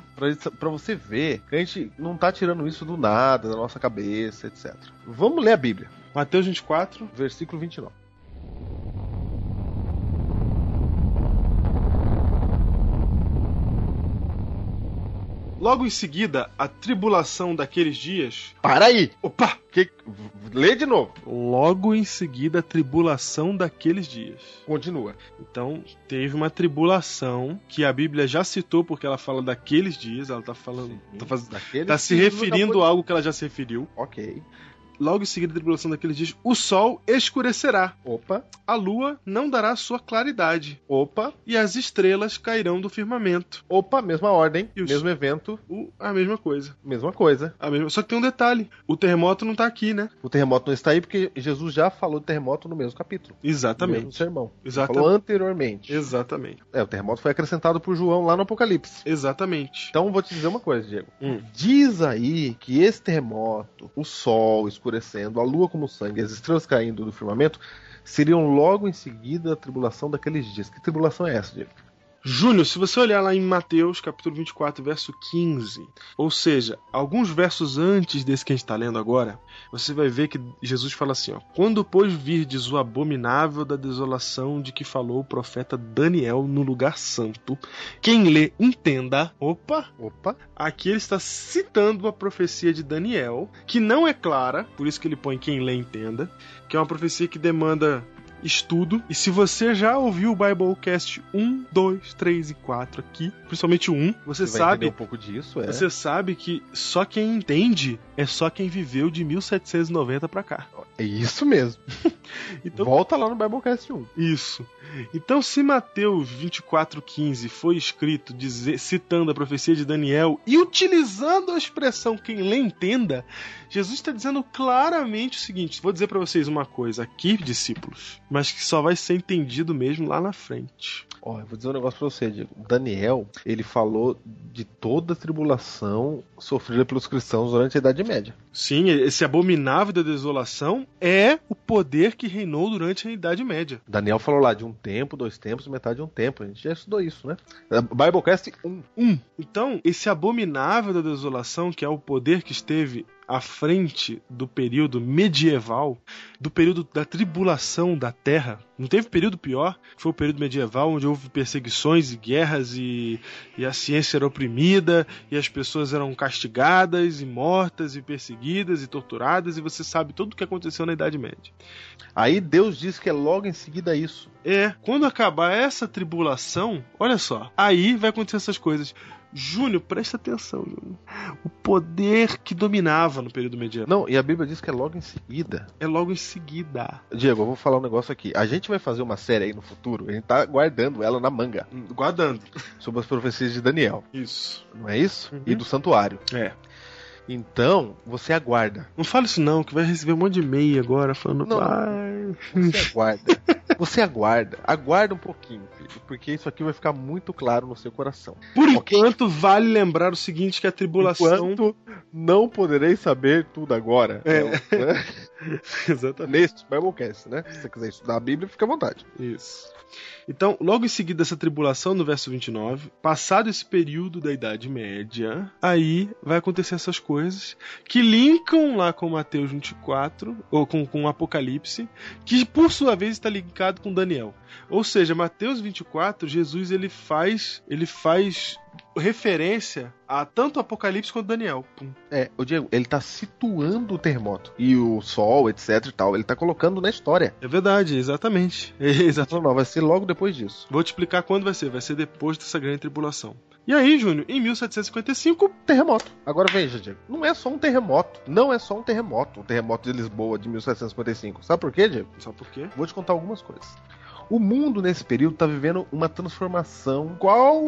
pra você ver que a gente não tá tirando isso do nada, da nossa cabeça, etc. Vamos ler a Bíblia, Mateus 24. versículo 29. Logo em seguida, a tribulação daqueles dias. Para aí! Opa! Que... Lê de novo. Logo em seguida, a tribulação daqueles dias. Continua. Então, teve uma tribulação que a Bíblia já citou, porque ela fala daqueles dias, ela tá falando. Tá, faz- tá se referindo a algo que ela já se referiu. Ok. Logo em seguida, a tribulação daqueles dias, o sol escurecerá, Opa, a lua não dará sua claridade, opa, e as estrelas cairão do firmamento. opa, mesma ordem, E os- mesmo evento, O- a mesma coisa. mesma coisa. A mesma... Só que tem um detalhe: o terremoto não tá aqui, né? O terremoto não está aí porque Jesus já falou de terremoto no mesmo capítulo. No mesmo Exatamente. sermão. Exatamente. falou anteriormente. Exatamente. É, o terremoto foi acrescentado por João lá no Apocalipse. Exatamente. Então vou te dizer uma coisa, Diego. Hum. Diz aí que esse terremoto, o sol escurecendo, a lua como sangue, as estrelas caindo do firmamento, seriam logo em seguida a tribulação daqueles dias. Que tribulação é essa, Diego? Júnior, se você olhar lá em Mateus, capítulo 24, verso 15, ou seja, alguns versos antes desse que a gente está lendo agora, você vai ver que Jesus fala assim: ó, Quando, pois, virdes o abominável da desolação de que falou o profeta Daniel no lugar santo, quem lê, entenda. Opa! Opa, Aqui ele está citando a profecia de Daniel, que não é clara, por isso que ele põe quem lê, entenda, que é uma profecia que demanda estudo. E se você já ouviu o Biblecast 1, 2, 3 e 4 aqui, principalmente o 1, você, você sabe. um pouco disso, é. Você sabe que só quem entende é só quem viveu de 1790 pra cá. É isso mesmo. Então, Volta lá no Biblecast 1. Isso. Então, se Mateus 24,15 foi escrito dizer- citando a profecia de Daniel e utilizando a expressão quem lê entenda, Jesus está dizendo claramente o seguinte: vou dizer para vocês uma coisa aqui, discípulos, mas que só vai ser entendido mesmo lá na frente. Ó, eu vou dizer um negócio pra você, Diego. Daniel, ele falou de toda a tribulação sofrida pelos cristãos durante a Idade Média. Sim, esse abominável da desolação é o poder que reinou durante a Idade Média. Daniel falou lá de um tempo, dois tempos, metade de um tempo. A gente já estudou isso, né? Biblecast 1. Um. Então, esse abominável da desolação, que é o poder que esteve à frente do período medieval, do período da tribulação da terra, não teve período pior, foi o período medieval, onde houve perseguições e guerras e, e a ciência era oprimida e as pessoas eram castigadas e mortas e perseguidas e torturadas, e você sabe tudo o que aconteceu na Idade Média. Aí Deus diz que é logo em seguida isso. É, quando acabar essa tribulação, olha só, aí vai acontecer essas coisas. Júnior, presta atenção, Júnior. O poder que dominava no período medieval Não, e a Bíblia diz que é logo em seguida. é logo em seguida. Diego, eu vou falar um negócio aqui. A gente vai fazer uma série aí no futuro, a gente tá guardando ela na manga, Hum, Guardando. sobre as profecias de Daniel, Isso. não é isso? Uhum. E do santuário. É. Então, você aguarda. Não fala isso não, que vai receber um monte de e-mail agora falando. Não. "Ai". Você aguarda. Você aguarda. Aguarda um pouquinho, filho, porque isso aqui vai ficar muito claro no seu coração. Por Ok. enquanto, vale lembrar o seguinte: que a tribulação. Enquanto não podereis saber tudo agora. É. né? Exatamente. Neste Biblecast, né? Se você quiser estudar a Bíblia, fica à vontade. Isso. Então, logo em seguida dessa tribulação, no verso 29, passado esse período da Idade Média, aí vai acontecer essas coisas que linkam lá com Mateus 24, ou com, com Apocalipse, que por sua vez está linkado com Daniel. Ou seja, Mateus 24, Jesus ele faz, ele faz referência a tanto Apocalipse quanto Daniel. Pum. É, o Diego, ele tá situando o terremoto e o sol, etc e tal. Ele tá colocando na história. É verdade, exatamente. É, exatamente. Não, não, vai ser logo depois disso. Vou te explicar quando vai ser. Vai ser depois dessa grande tribulação. E aí, Júnior, em 1755, Terremoto. Agora veja, Diego. Não é só um terremoto. Não é só um terremoto. O terremoto de Lisboa de 1755. Sabe por quê, Diego? sabe por quê? Vou te contar algumas coisas. O mundo nesse período está vivendo uma transformação igual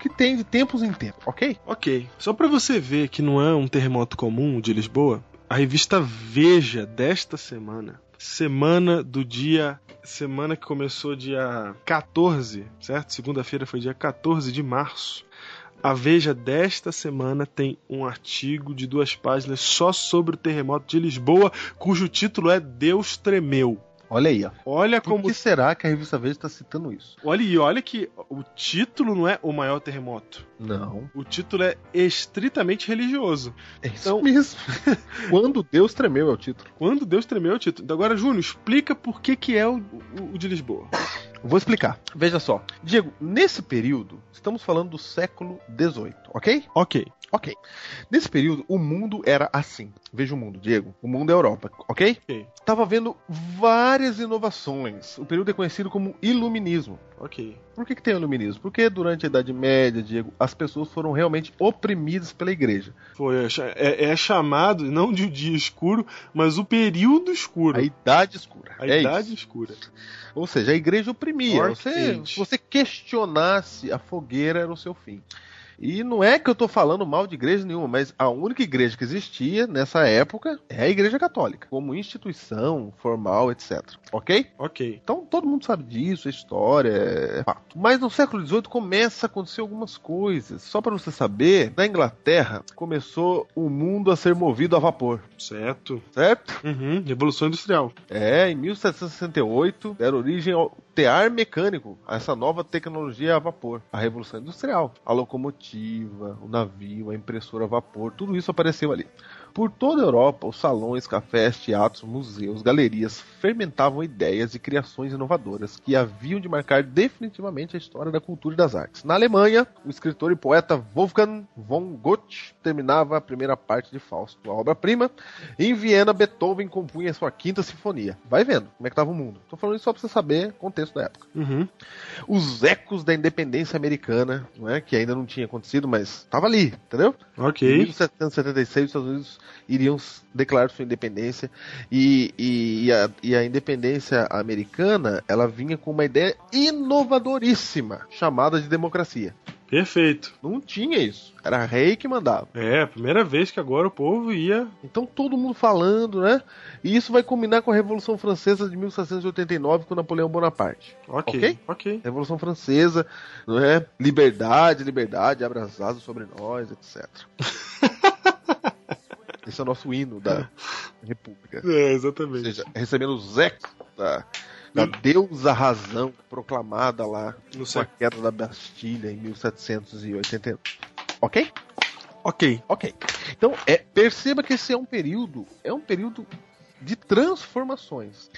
que tem de tempos em tempos, ok? Ok. Só pra você ver que não é um terremoto comum de Lisboa, a revista Veja desta semana, semana do dia. Semana que começou dia 14, certo? Segunda-feira foi dia 14 de março. A Veja desta semana tem um artigo de duas páginas só sobre o terremoto de Lisboa, cujo título é Deus Tremeu. Olha aí, ó. Olha Por como. que será que a revista Veja está citando isso? Olha e olha que o título não é o maior terremoto. Não. O título é estritamente religioso. É isso Então- mesmo. Quando Deus tremeu é o título. Quando Deus tremeu é o título. Então, Agora, Júnior, explica por que, que é o, o- o de Lisboa. Vou explicar. Veja só. Diego, nesse período, estamos falando do século XVIII, ok? Ok. Ok. Nesse período, o mundo era assim. Veja o mundo, Diego. O mundo é a Europa, ok? Ok. Tava havendo várias inovações. O período é conhecido como Iluminismo. Ok. Por que, que tem o Iluminismo? Porque durante a Idade Média, Diego, as pessoas foram realmente oprimidas pela igreja. Foi, é, é- é chamado não de dia escuro, mas o período escuro. A Idade Escura. A é idade isso. escura. Ou seja, a igreja oprimia. Você, se você questionasse, a fogueira era o seu fim. E não é que eu tô falando mal de igreja nenhuma, mas a única igreja que existia nessa época é a Igreja Católica, como instituição formal, etc. Ok? Ok. Então todo mundo sabe disso, é história, é fato. Mas no século XVIII começa a acontecer algumas coisas. Só para você saber, na Inglaterra começou o mundo a ser movido a vapor, Certo. certo? Uhum. Revolução Industrial. É, em 1768 deram origem ao tear mecânico, essa nova tecnologia a vapor, a Revolução Industrial, a locomotiva, o navio, a impressora a vapor, tudo isso apareceu ali. Por toda a Europa, os salões, cafés, teatros, museus, galerias fermentavam ideias e criações inovadoras que haviam de marcar definitivamente a história da cultura e das artes. Na Alemanha, o escritor e poeta Wolfgang von Goethe terminava a primeira parte de Fausto, a obra-prima. Em Viena, Beethoven compunha sua quinta sinfonia. Vai vendo como é que estava o mundo. Tô falando isso só para você saber o contexto da época. Uhum. Os ecos da independência americana, não é? que ainda não tinha acontecido, mas estava ali, entendeu? Em Ok. 1776, os Estados Unidos iriam declarar sua independência e, e- e a, e a independência americana ela vinha com uma ideia inovadoríssima chamada de democracia. Perfeito. Não tinha isso, era rei que mandava. É, a primeira vez que agora o povo ia. Então todo mundo falando, né? E isso vai combinar com a Revolução Francesa de 1789 com Napoleão Bonaparte. Ok. Ok? Ok. Revolução Francesa, não é? Liberdade, liberdade, abra as asas sobre nós, etc. Esse é o nosso hino da República. É, Ou exatamente. seja, recebendo os ecos da, da deusa razão proclamada lá No com a queda da Bastilha em 1789. Ok? Ok. Ok. Então, é, perceba que esse é um período, é um período de transformações.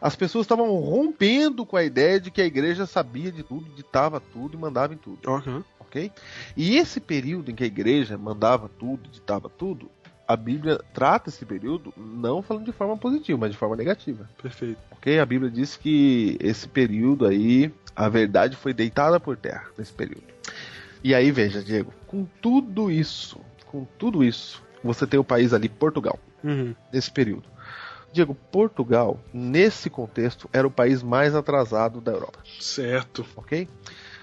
As pessoas estavam rompendo com a ideia de que a igreja sabia de tudo, ditava tudo e mandava em tudo, Uhum. ok? E esse período em que a igreja mandava tudo, ditava tudo, a Bíblia trata esse período não falando de forma positiva, mas de forma negativa, Perfeito. ok? A Bíblia diz que esse período aí, a verdade foi deitada por terra nesse período. E aí, veja, Diego, com tudo isso, com tudo isso, você tem o país ali, Portugal, Uhum. nesse período. Diego, Portugal, nesse contexto, era o país mais atrasado da Europa, Certo. ok?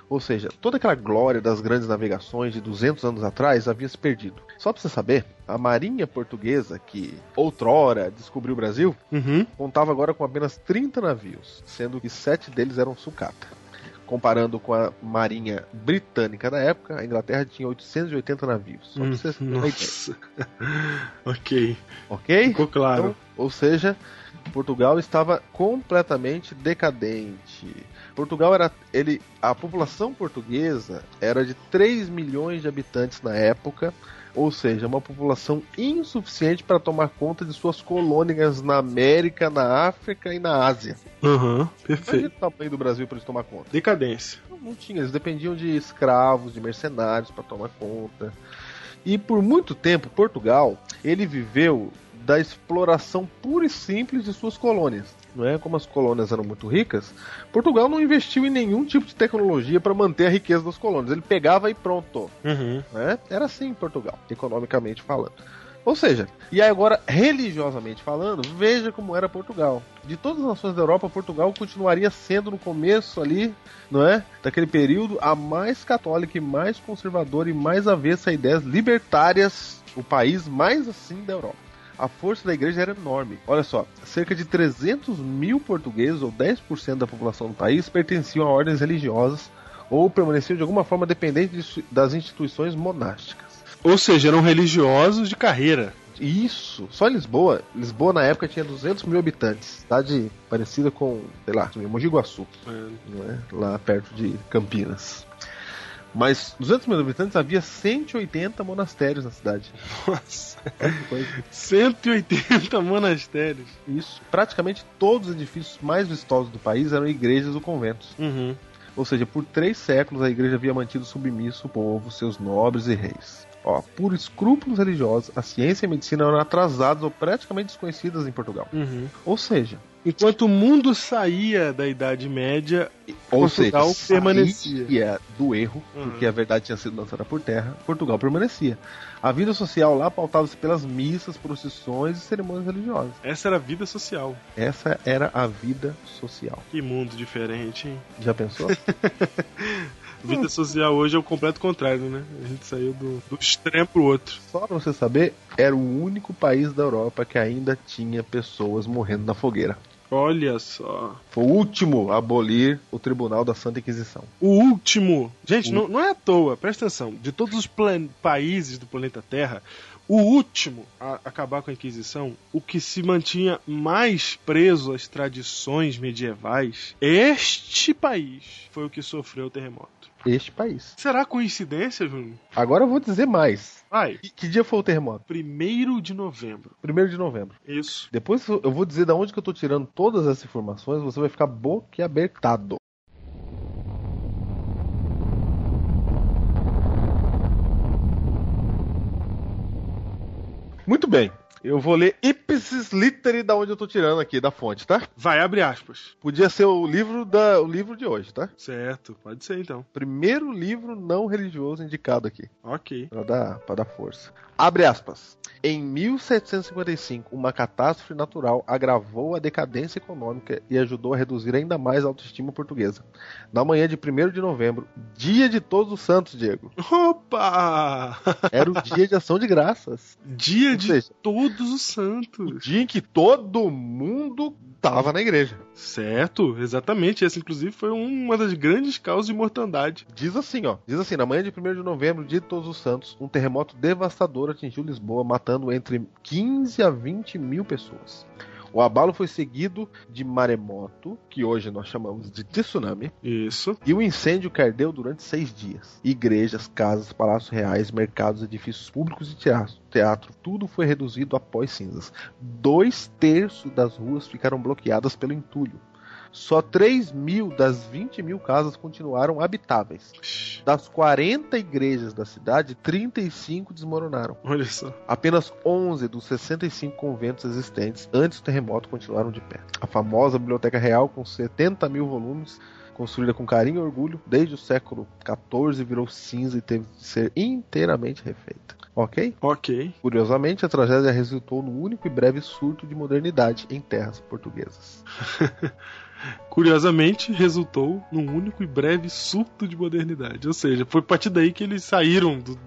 Ou seja, toda aquela glória das grandes navegações de 200 anos atrás havia se perdido. Só para você saber, a marinha portuguesa, que outrora descobriu o Brasil, Uhum. contava agora com apenas 30 navios, sendo que sete deles eram sucata. Comparando com a marinha britânica da época, a Inglaterra tinha 880 navios. Só pra você ter uma ideia. Nossa. ok. Ok? Ficou claro. Então, ou seja, Portugal estava completamente decadente. Portugal era ele a população portuguesa era de 3 milhões de habitantes na época, ou seja, uma população insuficiente para tomar conta de suas colônias na América, na África e na Ásia. Uhum. Imagina Perfeito. o tamanho do Brasil para eles tomar conta. Decadência. Não, não tinha, eles dependiam de escravos, de mercenários para tomar conta. E por muito tempo, Portugal, ele viveu da exploração pura e simples de suas colônias. Não é? Como as colônias eram muito ricas, Portugal não investiu em nenhum tipo de tecnologia para manter a riqueza das colônias. Ele pegava e pronto. Uhum. né? Era assim em Portugal, economicamente falando. Ou seja, e agora, religiosamente falando, veja como era Portugal. De todas as nações da Europa, Portugal continuaria sendo no começo ali, não é? Daquele período, a mais católica e mais conservadora e mais avessa a ideias libertárias, o país mais assim da Europa. A força da igreja era enorme. Olha só, cerca de 300 mil portugueses, ou 10% da população do país, pertenciam a ordens religiosas ou permaneciam de alguma forma dependentes de- das instituições monásticas. Ou seja, eram religiosos de carreira. Isso, só Lisboa. Lisboa na época tinha 200 mil habitantes, cidade parecida com, sei lá, Mogi Guaçu, é? lá perto de Campinas. Mas 200 mil habitantes havia 180 monastérios na cidade. Nossa. Olha que coisa. 180 monastérios. Isso, praticamente todos os edifícios mais vistosos do país eram igrejas ou conventos. Uhum. Ou seja, por três séculos a igreja havia mantido submisso o povo, seus nobres e reis. Ó, por escrúpulos religiosos, a ciência e a medicina eram atrasadas ou praticamente desconhecidas em Portugal. Uhum. Ou seja, Enquanto o mundo saía da Idade Média, ou Portugal seja, permanecia. saía do erro, Uhum. porque a verdade tinha sido lançada por terra, Portugal permanecia. A vida social lá pautava-se pelas missas, procissões e cerimônias religiosas. essa era a vida social. Essa era a vida social. Que mundo diferente, hein? Já pensou? Vida social hoje é o completo contrário, né? A gente saiu do, do extremo pro outro. Só pra você saber, era o único país da Europa que ainda tinha pessoas morrendo na fogueira. Olha só. Foi o último a abolir o Tribunal da Santa Inquisição. O último. Gente, não, não é à toa, presta atenção. De todos os plan- países do planeta Terra, o último a acabar com a Inquisição, o que se mantinha mais preso às tradições medievais, este país foi o que sofreu o terremoto. Este país. Será coincidência, Júnior? Agora eu vou dizer mais. Vai. Que, que dia foi o terremoto? Primeiro de novembro. 1 de novembro. Isso. Depois eu vou dizer da onde que eu tô tirando todas essas informações, você vai ficar boquiabertado. Muito bem. Eu vou ler ipsis literi da onde eu tô tirando aqui, da fonte, tá? Vai, abre aspas. Podia ser o livro, da, o livro de hoje, tá? Certo, pode ser então. Primeiro livro não religioso indicado aqui. Ok. Pra dar, pra dar força. Abre aspas. Em 1755, uma catástrofe natural agravou a decadência econômica e ajudou a reduzir ainda mais a autoestima portuguesa. Na manhã de 1 de novembro, dia de Todos os Santos, Diego, Opa! era o dia de ação de graças. Dia Ou de seja, todos os o santos. dia em que todo mundo tava na igreja. Certo, exatamente. Essa, inclusive, foi uma das grandes causas de mortandade. Diz assim, ó. Diz assim, na manhã de 1 de novembro, dia de Todos os Santos, um terremoto devastador atingiu Lisboa, matando entre 15 a 20 mil pessoas. O abalo foi seguido de maremoto, que hoje nós chamamos de tsunami, Isso. e o incêndio que ardeu durante seis dias. Igrejas, casas, palácios reais, mercados, edifícios públicos e teatro, teatro, tudo foi reduzido a pó e cinzas. Dois terços das ruas ficaram bloqueadas pelo entulho. Só 3 mil das 20 mil casas continuaram habitáveis. Das 40 igrejas da cidade, 35 desmoronaram. Olha só. Apenas 11 dos 65 conventos existentes antes do terremoto continuaram de pé. A famosa Biblioteca Real, com 70 mil volumes, construída com carinho e orgulho, desde o século XIV virou cinza e teve de ser inteiramente refeita. Ok? Ok. Curiosamente, a tragédia resultou no único e breve surto de modernidade em terras portuguesas. Curiosamente, resultou num único e breve surto de modernidade. Ou seja, foi a partir daí que eles saíram do,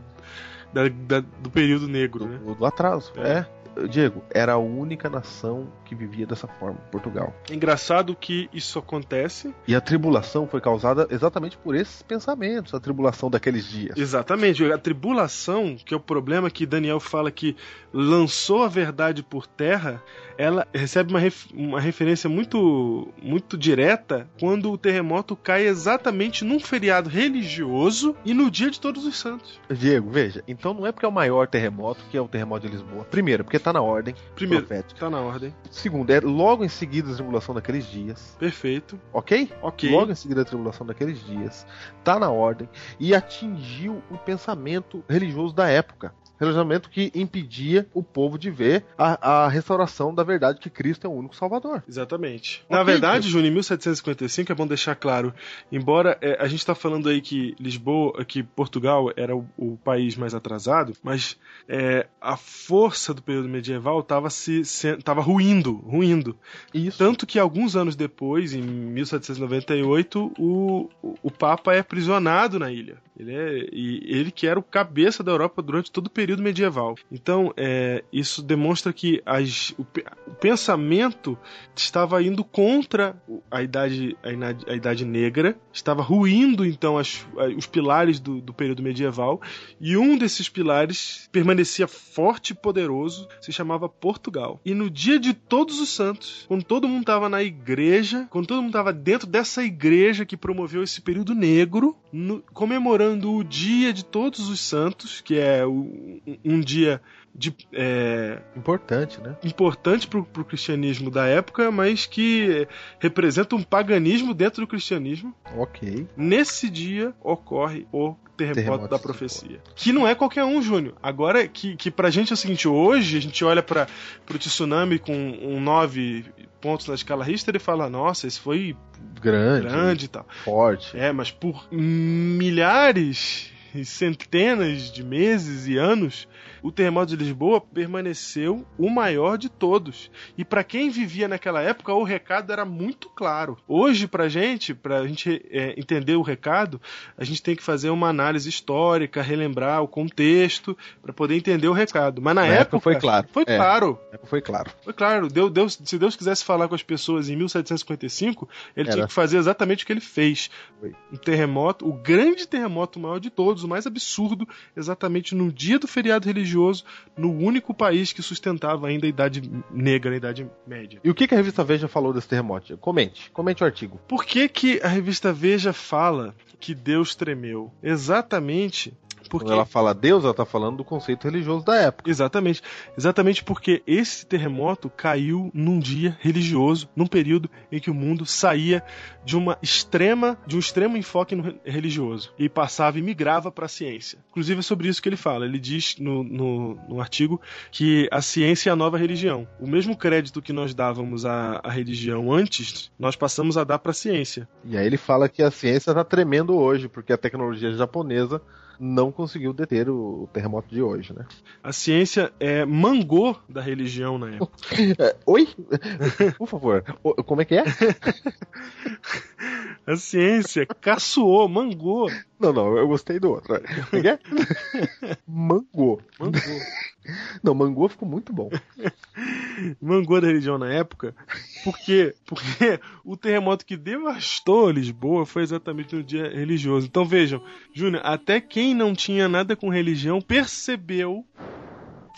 da- da- do período negro, né? Do, do atraso. É. Diego, era a única nação que vivia dessa forma, Portugal. Engraçado que isso acontece. E a tribulação foi causada exatamente por esses pensamentos, a tribulação daqueles dias. Exatamente. A tribulação, que é o problema que Daniel fala que lançou a verdade por terra, ela recebe uma, ref- uma referência muito, muito direta quando o terremoto cai exatamente num feriado religioso e no dia de Todos os Santos. Diego, veja, então não é porque é o maior terremoto que é o terremoto de Lisboa. Primeiro, porque tá na ordem Primeiro, profética. tá na ordem. Segundo, é logo em seguida a tribulação daqueles dias, Perfeito. ok? Ok. Logo em seguida a tribulação daqueles dias, tá na ordem e atingiu o pensamento religioso da época. Relacionamento que impedia o povo de ver a, a restauração da verdade que Cristo é o único Salvador. Exatamente. Ok, Na verdade, então. Júnior, em 1755, é bom deixar claro, embora é, a gente está falando aí que Lisboa, que Portugal era o, o país mais atrasado, mas é, a força do período medieval estava se, se tava ruindo, ruindo. Isso. Tanto que alguns anos depois, em 1798, o, o, o Papa é aprisionado na ilha. Ele, é, e ele que era o cabeça da Europa durante todo o período medieval. Então, é, isso demonstra que as, o, o pensamento estava indo contra a idade, a idade, negra, estava ruindo então as- os pilares do, do período medieval, e um desses pilares permanecia forte e poderoso, se chamava Portugal. E no dia de Todos os Santos, quando todo mundo estava na igreja, quando todo mundo estava dentro dessa igreja que promoveu esse período negro, no- comemorando o dia de Todos os Santos, que é o- um- um dia de, é, Importante, né? importante para o cristianismo da época, mas que representa um paganismo dentro do cristianismo. Ok. Nesse dia ocorre o terremoto, Terremoto da profecia. Que não é qualquer um, Júnior. Agora, que, que pra gente é o seguinte, hoje a gente olha para o tsunami com um nove pontos na escala Richter e fala, nossa, esse foi Grande, grande e tal. forte. É, mas por milhares e centenas de meses e anos, o terremoto de Lisboa permaneceu o maior de todos. E para quem vivia naquela época, o recado era muito claro. Hoje, pra gente, pra gente é, entender o recado, a gente tem que fazer uma análise histórica, relembrar o contexto, para poder entender o recado. Mas na, Na época foi claro. Foi É. claro. Foi claro. Foi claro, Deus, Deus- se Deus quisesse falar com as pessoas em 1755, ele Era. tinha que fazer exatamente o que ele fez. Foi. Um terremoto, o grande terremoto maior de todos, o mais absurdo, exatamente no dia do feriado religioso, no único país que sustentava ainda a Idade Negra, a Idade Média. E o que, que a revista Veja falou desse terremoto? Comente. Comente o artigo. Por que, que a revista Veja fala que Deus tremeu? Exatamente porque Quando ela fala Deus, ela tá falando do conceito religioso da época. Exatamente. Exatamente porque esse terremoto caiu num dia religioso, num período em que o mundo saía de uma extrema, de um extremo enfoque religioso e passava e migrava para a ciência. Inclusive é sobre isso que ele fala. Ele diz no, no, no artigo que a ciência é a nova religião. O mesmo crédito que nós dávamos à, à religião antes, nós passamos a dar para a ciência. E aí ele fala que a ciência tá tremendo hoje, porque a tecnologia japonesa não conseguiu deter o, terremoto de hoje, né? A ciência é mangô da religião na época. É, oi? Por favor, como é que é? A ciência caçoou, mangou. Não, não, eu gostei do outro. Como é que é? Mangô. Mangô. Não, mangô ficou muito bom. mangou da religião na época. Por quê? Porque o terremoto que devastou Lisboa foi exatamente no dia religioso. Então vejam, Júnior, até quem não tinha nada com religião percebeu,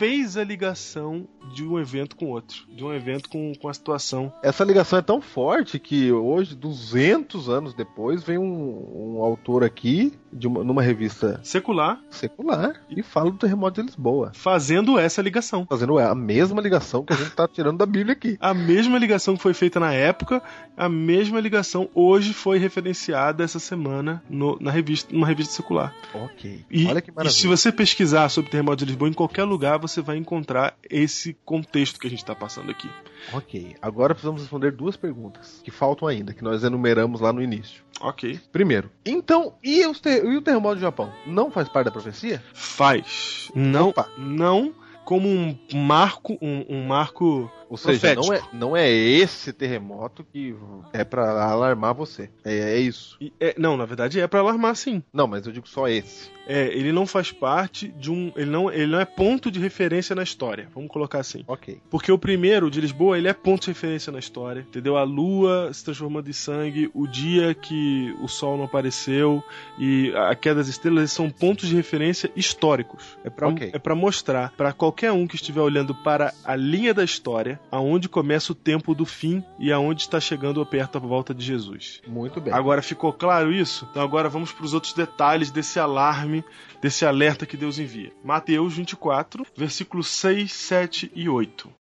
fez a ligação de um evento com outro, de um evento com, com a situação. Essa ligação é tão forte que hoje, 200 anos depois, vem um, um autor aqui, de uma- numa revista Secular secular, e fala do terremoto de Lisboa. fazendo essa ligação. Fazendo a mesma ligação que a gente tá tirando da Bíblia aqui. A mesma ligação que foi feita na época, a mesma ligação hoje foi referenciada essa semana no- na revista, numa revista secular. Ok. E, Olha que e maravilha. se você pesquisar sobre o terremoto de Lisboa, em qualquer lugar você vai encontrar esse contexto que a gente está passando aqui. Ok, agora precisamos responder duas perguntas que faltam ainda, que nós enumeramos lá no início. Ok. Primeiro, então, e, ter- e o terremoto do Japão? Não faz parte da profecia? Faz. Não, Opa. não como um marco, um, um marco Ou seja, Profético. não é, não é esse terremoto que é pra alarmar você. É, é isso. e- é, não, na verdade é para alarmar sim. Não, mas eu digo só esse. É, ele não faz parte de um, ele não, ele não é ponto de referência na história. Vamos colocar assim. Ok. Porque o primeiro, o de Lisboa, ele é ponto de referência na história, entendeu? A lua se transformando em sangue, o dia que o sol não apareceu e a queda das estrelas são pontos de referência históricos. É pra, Ok. é pra mostrar pra qualquer um que estiver olhando para a linha da história, aonde começa o tempo do fim e aonde está chegando perto a volta de Jesus. Muito bem. Agora ficou claro isso? Então agora vamos para os outros detalhes desse alarme, desse alerta que Deus envia. Mateus 24, versículos 6, 7 e 8.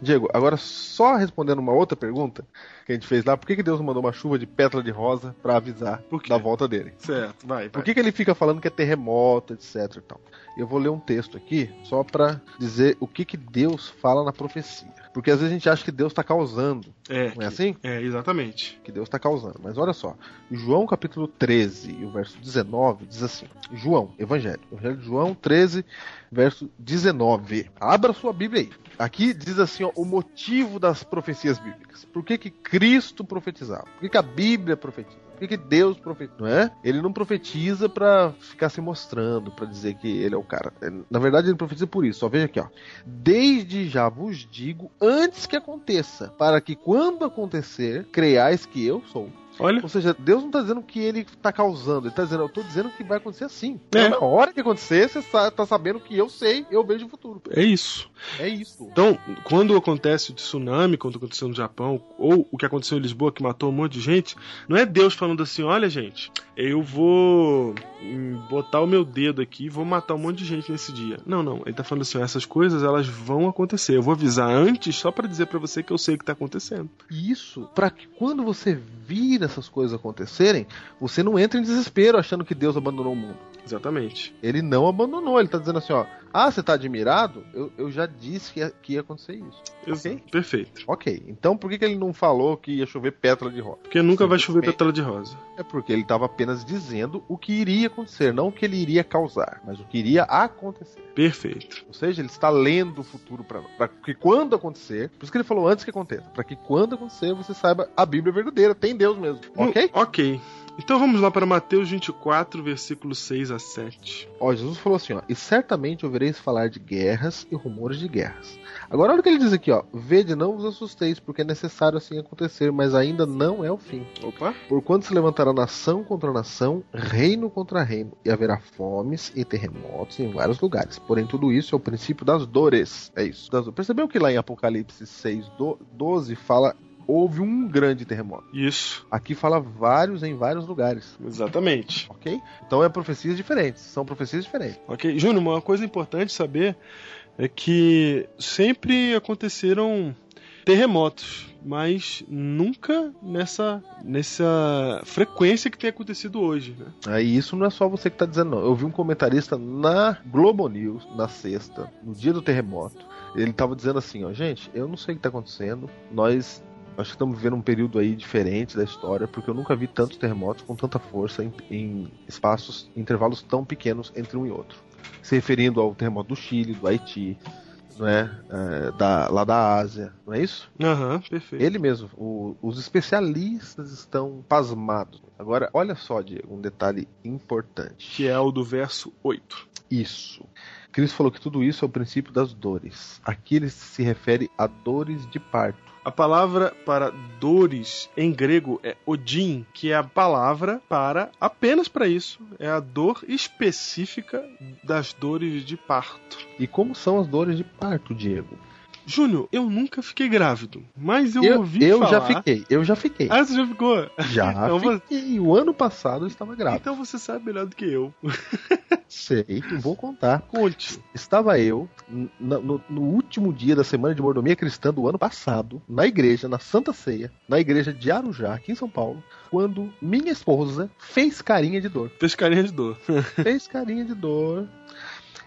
Diego, agora só respondendo uma outra pergunta que a gente fez lá, por que, que Deus mandou uma chuva de pétala de rosa pra avisar da volta dele? Certo, vai, vai. Por que, que ele fica falando que é terremoto, etc e tal? Eu vou ler um texto aqui só pra dizer o que, que Deus fala na profecia. Porque às vezes a gente acha que Deus tá causando, É, não é assim? é, exatamente. que Deus está causando. Mas olha só, João capítulo 13 e o verso 19 diz assim: João, Evangelho, Evangelho de João 13, verso 19. Abra sua Bíblia aí. Aqui diz assim: ó, o motivo das profecias bíblicas. Por que, que Cristo profetizava? Por que, que a Bíblia profetiza? Que, que Deus profetiza? É? Ele não profetiza pra ficar se mostrando, pra dizer que ele é o cara. É, Na verdade, ele profetiza por isso. Só veja aqui, ó. Desde já vos digo antes que aconteça, para que quando acontecer, creiais que eu sou. Olha, Ou seja, Deus não tá dizendo que ele tá causando, ele tá dizendo, eu tô dizendo que vai acontecer assim. É. Então, na hora que acontecer, você tá sabendo que eu sei, eu vejo o futuro. é isso. É isso. Então, quando acontece o tsunami, quando aconteceu no Japão, ou o que aconteceu em Lisboa, que matou um monte de gente, não é Deus falando assim: olha, gente, eu vou hum, botar o meu dedo aqui e vou matar um monte de gente nesse dia. Não, não. Ele tá falando assim: essas coisas elas vão acontecer. Eu vou avisar antes só pra dizer pra você que eu sei o que tá acontecendo. Isso, pra que quando você vir essas coisas acontecerem, você não entra em desespero achando que Deus abandonou o mundo. Exatamente. Ele não abandonou, ele tá dizendo assim, ó. Ah, você tá admirado? Eu, eu já disse que ia, que ia acontecer isso. Exa- Ok? Perfeito. Ok, então por que, que ele não falou que ia chover pétala de rosa? Porque nunca vai chover pétala de rosa. É porque ele estava apenas dizendo o que iria acontecer, não o que ele iria causar, mas o que iria acontecer. Perfeito. Ou seja, ele está lendo o futuro para que quando acontecer, por isso que ele falou antes que aconteça, para que quando acontecer você saiba a Bíblia é verdadeira, tem Deus mesmo, ok? Hum, ok. Então vamos lá para Mateus 24, versículos 6 a 7. Ó, Jesus falou assim, ó, e certamente ouvireis falar de guerras e rumores de guerras. Agora olha o que ele diz aqui, ó, vede não vos assusteis, porque é necessário assim acontecer, mas ainda não é o fim. Opa. Porquanto se levantará nação contra nação, reino contra reino, e haverá fomes e terremotos em vários lugares. Porém, tudo isso é o princípio das dores. É isso. Das... Percebeu que lá em Apocalipse 6, do- 12 fala houve um grande terremoto. Isso. Aqui fala vários em vários lugares. Exatamente. Ok? Então é profecias diferentes. São profecias diferentes. Ok. Júnior, uma coisa importante saber é que sempre aconteceram terremotos, mas nunca nessa, nessa frequência que tem acontecido hoje, né? Aí isso não é só você que tá dizendo, não. Eu vi um comentarista na Globo News, na sexta, no dia do terremoto. Ele tava dizendo assim, ó, gente, eu não sei o que tá acontecendo. Nós acho que estamos vivendo um período aí diferente da história, porque eu nunca vi tantos terremotos com tanta força em, em espaços, em intervalos tão pequenos entre um e outro. Se referindo ao terremoto do Chile, do Haiti, não é? Da, lá da Ásia, não é isso? Aham, perfeito. Ele mesmo, o- os especialistas estão pasmados. Agora, olha só, Diego, um detalhe importante. Que é o do verso 8. Isso. Cristo falou que tudo isso é o princípio das dores. Aqui ele se refere a dores de parto. A palavra para dores em grego é odin, que é a palavra para apenas para isso. É a dor específica das dores de parto. E como são as dores de parto, Diego? Júnior, eu nunca fiquei grávido, mas eu, Eu, ouvi eu falar... já fiquei, eu já fiquei. Ah, você já ficou? já então, você... fiquei. O ano passado eu estava grávida. então você sabe melhor do que eu. Sei, eu vou contar. Conte. Estava eu n- no, no último dia da semana de mordomia cristã do ano passado, na igreja, na Santa Ceia, na igreja de Arujá, aqui em São Paulo, quando minha esposa fez carinha de dor. Fez carinha de dor. fez carinha de dor.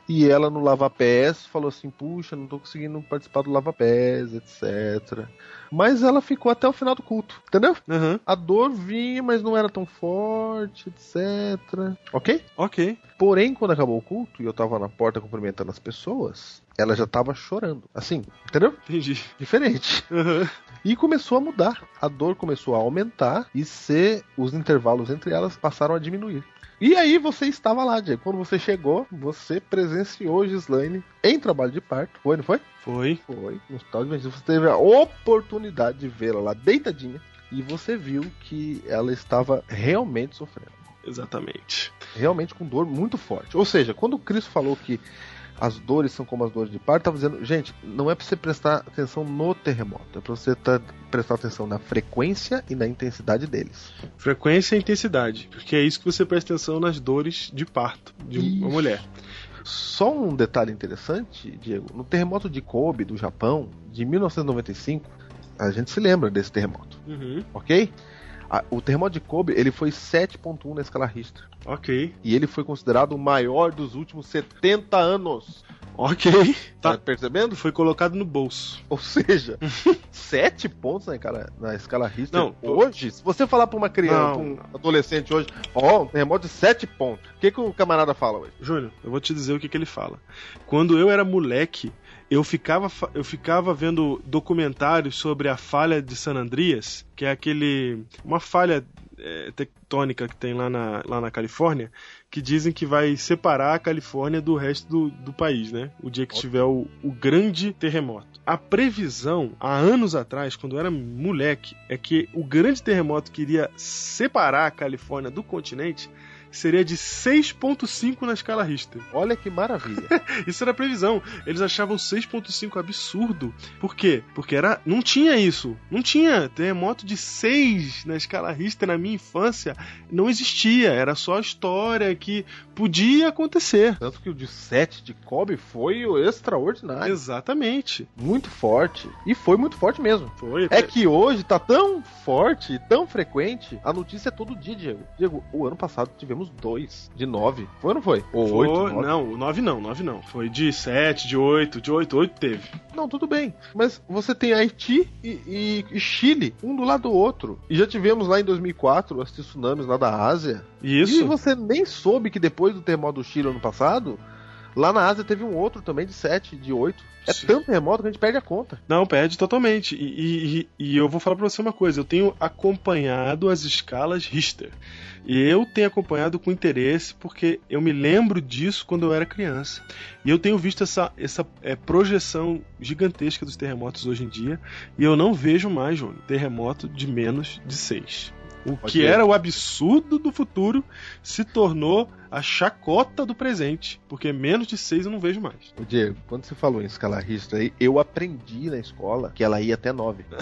E ela no Lava Pés falou assim: Puxa, não tô conseguindo participar do Lava Pés, etc. Mas ela ficou até o final do culto, entendeu? Aham, A dor vinha, mas não era tão forte, etc. Ok? ok. Porém, quando acabou o culto e eu tava na porta cumprimentando as pessoas, ela já tava chorando. Assim, entendeu? Entendi. Diferente. Aham. E começou a mudar. A dor começou a aumentar e se os intervalos entre elas passaram a diminuir. E aí você estava lá, Diego. Quando você chegou, você presenciou Gislaine em trabalho de parto. Foi, não foi? Foi. Foi. No hospital de emergência. Você teve a oportunidade de vê-la lá deitadinha. E você viu que ela estava realmente sofrendo. Exatamente. Realmente com dor muito forte. Ou seja, quando o Cristo falou que as dores são como as dores de parto, estava dizendo, gente, não é para você prestar atenção no terremoto, é para você tá- prestar atenção na frequência e na intensidade deles. Frequência e intensidade. Porque é isso que você presta atenção nas dores de parto de uma Isso. mulher. Só um detalhe interessante, Diego, no terremoto de Kobe, do Japão, de 1995, a gente se lembra desse terremoto, Uhum. ok? A- o terremoto de Kobe, ele foi 7.1 na escala Richter. Ok. E ele foi considerado o maior dos últimos 70 anos. Ok. Tá Tá. percebendo? Foi colocado no bolso. Ou seja, sete pontos na escala, na escala Richter. Não, hoje, se você falar pra uma criança, Não. pra um adolescente hoje, ó, um terremoto de sete pontos. O que, que o camarada fala hoje? Júnior, eu vou te dizer o que, que ele fala. Quando eu era moleque, eu ficava, eu ficava vendo documentários sobre a falha de San Andreas, que é aquele. uma falha é, tectônica que tem lá na, lá na Califórnia, que dizem que vai separar a Califórnia do resto do, do país, né? O dia que tiver o, o grande terremoto. A previsão, há anos atrás, quando eu era moleque, é que o grande terremoto que iria separar a Califórnia do continente seria de 6.5 na escala Richter. Olha que maravilha. Isso era a previsão. Eles achavam 6.5 absurdo. Por quê? Porque era não tinha isso. Não tinha terremoto de 6 na escala Richter na minha infância. Não existia. Era só história que podia acontecer. Tanto que o de 7 de Kobe foi o extraordinário. Exatamente. Muito forte. E foi muito forte mesmo. Foi. É que hoje tá tão forte, tão frequente, a notícia é todo dia, Diego. Diego, o ano passado tivemos dois de nove. Foi ou não foi? Ou Foi- oito, nove? não, o 9 não, 9 não. Foi de 7, de 8, de 8, 8 teve. Não, tudo bem. Mas você tem Haiti e, e- e Chile, um do lado do outro. E já tivemos lá em 2004 os tsunamis lá da Ásia. E Isso. você nem soube que depois do terremoto do Chile ano passado, lá na Ásia teve um outro também de 7, de 8. É Sim. tanto terremoto que a gente perde a conta. Não, perde totalmente. E, e- e- e eu vou falar pra você uma coisa: eu tenho acompanhado as escalas Richter. E eu tenho acompanhado com interesse porque eu me lembro disso quando eu era criança. E eu tenho visto essa, essa é, projeção gigantesca dos terremotos hoje em dia. E eu não vejo mais, Júnior, terremoto de menos de 6. O Pode que ver. era o absurdo do futuro se tornou a chacota do presente. Porque menos de 6 eu não vejo mais. Ô, Diego, quando você falou em escala Richter aí, eu aprendi na escola que ela ia até 9.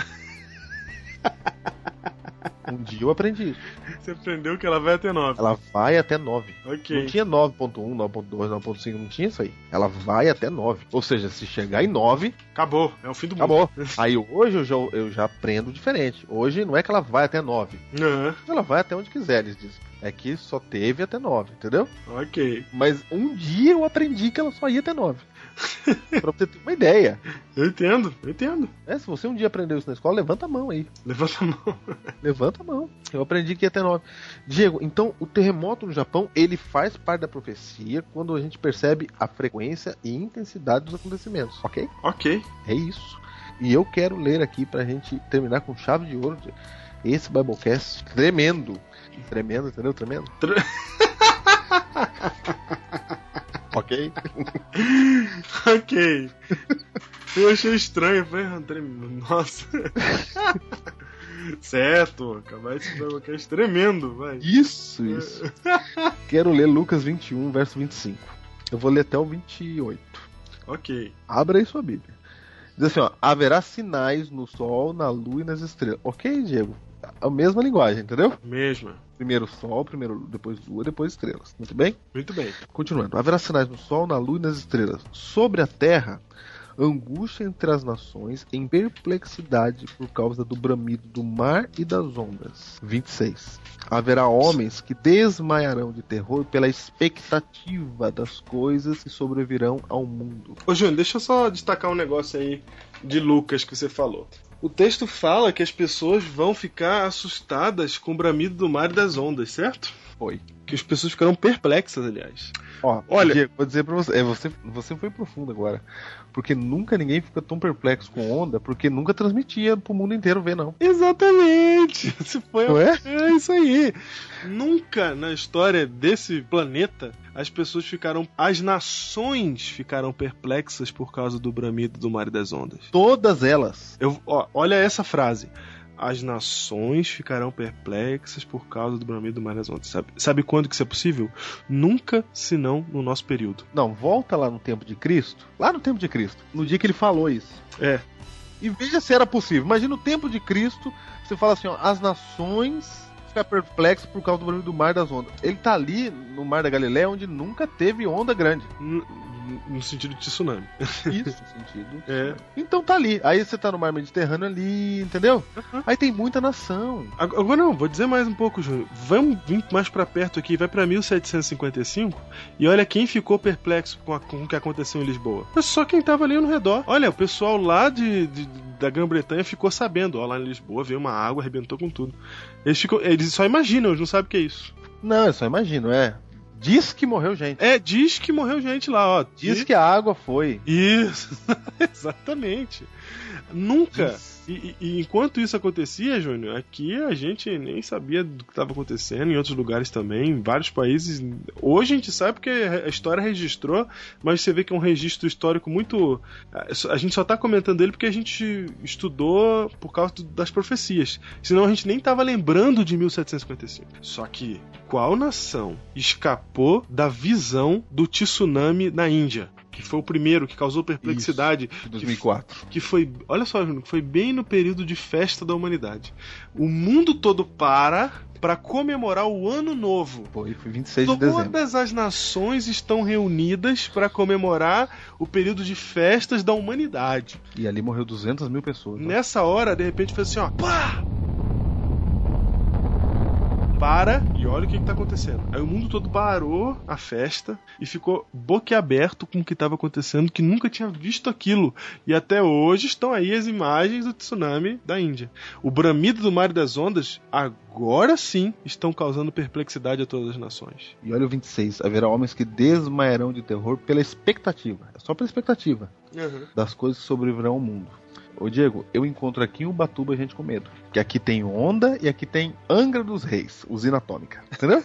um dia eu aprendi. Você aprendeu que ela vai até 9. Ela vai até 9. Ok. Não tinha 9.1, 9.2, 9.5, não tinha isso aí. Ela vai até 9. Ou seja, se chegar em 9, Acabou. É o fim do mundo. acabou. Aí hoje eu já, eu já aprendo diferente. Hoje não é que ela vai até 9. Aham, Ela vai até onde quiser, eles dizem. É que só teve até 9, entendeu? ok. Mas um dia eu aprendi que ela só ia até 9. pra você ter uma ideia. Eu entendo, eu entendo. É, se você um dia aprendeu isso na escola, levanta a mão aí. Levanta a mão. Levanta a mão. Eu aprendi que ia até 9. Diego, então o terremoto no Japão, ele faz parte da profecia quando a gente percebe a frequência e intensidade dos acontecimentos, ok? ok. É isso. E eu quero ler aqui pra gente terminar com chave de ouro esse Biblecast tremendo. Tremendo, entendeu? Tremendo. Tre- ok? ok. Eu achei estranho. Falei, André, nossa. certo, acabar esse podcast tremendo, vai. Isso, isso. quero ler Lucas 21, verso 25. Eu vou ler até o 28. Ok. Abra aí sua Bíblia. Diz assim, ó, haverá sinais no sol, na lua e nas estrelas. Ok, Diego? A mesma linguagem, entendeu? Mesma. Primeiro sol, primeiro depois lua, depois estrelas. Muito bem? Muito bem. Continuando. Haverá sinais no sol, na lua e nas estrelas. Sobre a terra, angústia entre as nações, em perplexidade por causa do bramido do mar e das ondas. 26. Haverá homens que desmaiarão de terror pela expectativa das coisas que sobrevirão ao mundo. Ô, Júnior, deixa eu só destacar um negócio aí de Lucas que você falou. O texto fala que as pessoas vão ficar assustadas com o bramido do mar e das ondas, certo? Foi. Que as pessoas ficarão perplexas, aliás. Ó, Olha- Diego, vou dizer pra você, é, você, você foi profundo agora. Porque nunca ninguém fica tão perplexo com onda, porque nunca transmitia pro mundo inteiro ver, não. Exatamente! Foi Não é? É isso aí. Nunca na história desse planeta as pessoas ficaram. As nações ficaram perplexas por causa do bramido do mar e das ondas. Todas elas. Eu, ó, olha essa frase. As nações ficarão perplexas por causa do bramido do mar das ondas. Sabe, sabe quando que isso é possível? Nunca, senão no nosso período. Não, volta lá no tempo de Cristo. Lá no tempo de Cristo. No dia que ele falou isso. É. E veja se era possível. Imagina o tempo de Cristo. Você fala assim, ó, as nações ficam perplexas por causa do barulho do mar das ondas. Ele tá ali no mar da Galileia, onde nunca teve onda grande. N- No sentido de tsunami. Isso, sentido. É. Então tá ali. Aí você tá no mar Mediterrâneo ali, entendeu? Aí tem muita nação. Ag- Agora não, vou dizer mais um pouco, Júnior. Vamos vir mais pra perto aqui, vai pra 1755 e olha quem ficou perplexo com, a- com o que aconteceu em Lisboa. É só quem tava ali no redor. Olha, o pessoal lá de, de- da Grã-Bretanha ficou sabendo. Ó, lá em Lisboa veio uma água, arrebentou com tudo. Eles, ficam, eles só imaginam, eles não sabem o que é isso. Não, eu só imagino, é. Diz que morreu gente. É, diz que morreu gente lá, ó. Diz que a água foi. Isso, exatamente. Nunca. E, e- e enquanto isso acontecia, Júnior, aqui a gente nem sabia do que estava acontecendo, em outros lugares também, em vários países. Hoje a gente sabe porque a história registrou, mas você vê que é um registro histórico muito. A gente só tá comentando ele porque a gente estudou por causa das profecias. Senão a gente nem tava lembrando de 1755. Só que qual nação escapou da visão do tsunami na Índia? Que foi o primeiro que causou perplexidade De 2004. que foi, olha só, Júnior, foi bem no período de festa da humanidade. O mundo todo para para comemorar o ano novo. Foi, foi 26 de dezembro. Todas as nações estão reunidas para comemorar o período de festas da humanidade. E ali morreu 200 mil pessoas. né? Nessa hora, de repente, foi assim, ó, pá! Para e olha o que, que tá acontecendo. Aí o mundo todo parou a festa e ficou boquiaberto com o que estava acontecendo, que nunca tinha visto aquilo. E até hoje estão aí as imagens do tsunami da Índia. O bramido do mar e das ondas, agora sim, estão causando perplexidade a todas as nações. E olha o 26. Haverá homens que desmaiarão de terror pela expectativa. É só pela expectativa das coisas que sobrevirão ao mundo. Ô Diego, eu encontro aqui em Ubatuba gente com medo. Que aqui tem onda e aqui tem Angra dos Reis, usina atômica. Entendeu?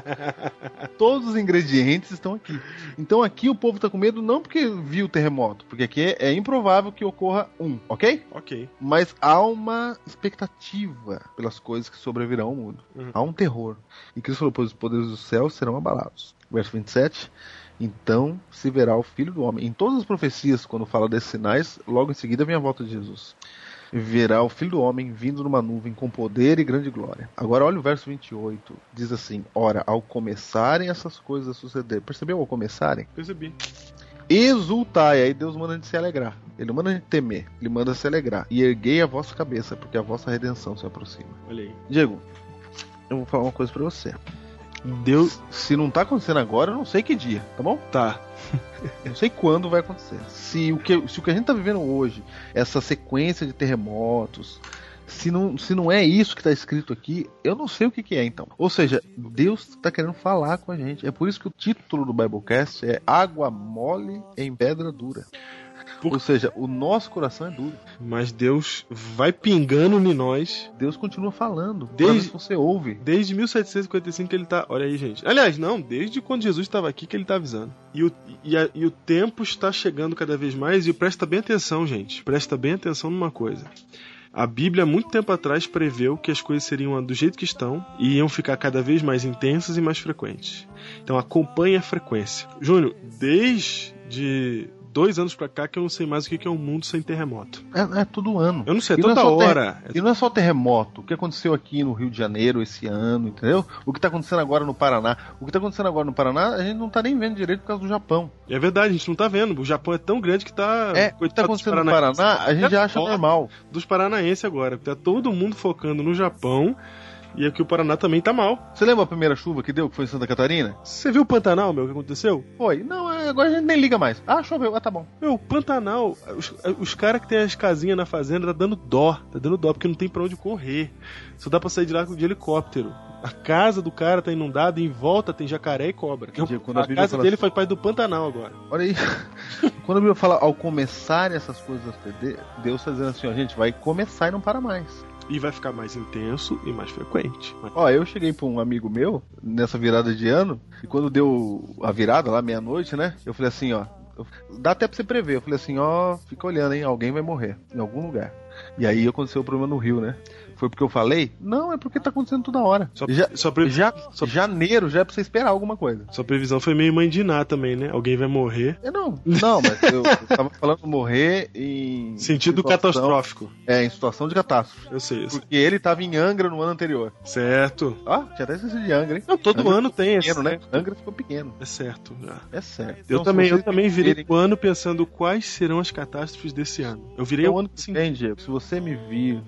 Todos os ingredientes estão aqui. Então aqui o povo tá com medo não porque viu o terremoto, porque aqui é, é improvável que ocorra um, ok? Ok. Mas há uma expectativa pelas coisas que sobrevirão ao mundo. Uhum. Há um terror. E Cristo falou: pois os poderes do céu serão abalados. Verso 27. Então se verá o Filho do Homem. Em todas as profecias, quando fala desses sinais, logo em seguida vem a volta de Jesus. Verá o Filho do Homem vindo numa nuvem com poder e grande glória. Agora olha o verso 28. Diz assim: Ora, ao começarem essas coisas a suceder. Percebeu ao começarem? Percebi. Exultai. Aí Deus manda a gente se alegrar. Ele não manda a gente temer. Ele manda se alegrar. E erguei a vossa cabeça, porque a vossa redenção se aproxima. Olha aí. Diego, eu vou falar uma coisa pra você. Deus. Se não tá acontecendo agora, eu não sei que dia, tá bom? Tá. Eu não sei quando vai acontecer. Se o que, se o que a gente tá vivendo hoje, essa sequência de terremotos, se não, se não é isso que tá escrito aqui, eu não sei o que, que é então. Ou seja, Deus tá querendo falar com a gente. É por isso que o título do Biblecast é Água Mole em Pedra Dura. Por- Ou seja, o nosso coração é duro. Mas Deus vai pingando em nós Deus continua falando. Desde- Desde... você ouve. Desde 1755 que ele tá. Olha aí, gente. Aliás, não, desde quando Jesus estava aqui que ele tá avisando. E o, e, a- e o tempo está chegando cada vez mais. E presta bem atenção, gente. Presta bem atenção numa coisa. A Bíblia, há muito tempo atrás, preveu que as coisas seriam do jeito que estão e iam ficar cada vez mais intensas e mais frequentes. Então acompanhe a frequência. Júnior, desde dois anos pra cá que eu não sei mais o que é um mundo sem terremoto. É, é todo ano. Eu não sei, é E não é toda só ter- hora. E não é só terremoto. O que aconteceu aqui no Rio de Janeiro esse ano, entendeu? O que tá acontecendo agora no Paraná. O que tá acontecendo agora no Paraná, a gente não tá nem vendo direito por causa do Japão. É verdade, a gente não tá vendo. O Japão é tão grande que tá. É, o que tá acontecendo no. Paraná, a gente acha normal. Dos paranaenses agora. Tá todo mundo focando no Japão. E aqui o Paraná também tá mal. Você lembra a primeira chuva que deu, que foi em Santa Catarina? Você viu o Pantanal, meu, o que aconteceu? Foi. Não, é, agora a gente nem liga mais. Ah, choveu. Ah, tá bom. Meu, o Pantanal, os, os caras que tem as casinhas na fazenda tá dando dó. Tá dando dó, porque não tem pra onde correr. Só dá pra sair de lá de helicóptero. A casa do cara tá inundada e em volta tem jacaré e cobra. Diego, quando a a casa dele assim- faz parte do Pantanal agora. Olha aí. Quando a Bíblia fala ao começar essas coisas a Deus tá dizendo assim, ó, gente, vai começar e não para mais. E vai ficar mais intenso e mais frequente. Ó, eu cheguei pra um amigo meu nessa virada de ano, e quando deu a virada lá, meia-noite, né? Eu falei assim, ó. Dá até pra você prever. Eu falei assim, ó, fica olhando, hein? Alguém vai morrer em algum lugar. E aí aconteceu o problema no Rio, né? Foi porque eu falei? Não, é porque tá acontecendo toda hora. Só, já, só, pre- já, só- janeiro já é pra você esperar alguma coisa. sua previsão foi meio mãe de Iná também, né? Alguém vai morrer. É, não, não, mas eu, eu tava falando morrer em. Sentido situação- catastrófico. É, em situação de catástrofe. Eu sei isso. Porque ele tava em Angra no ano anterior. Certo. Ó, tinha até esquecido de Angra, hein? Não, todo Angra ano tem esse. Pequeno, né? Angra ficou pequeno. É certo. já. É certo. Eu Então, também, se eu também virei virem- o ano pensando quais serão as catástrofes desse ano. Eu virei Então, o ano que assim. vem, Diego, se você me vir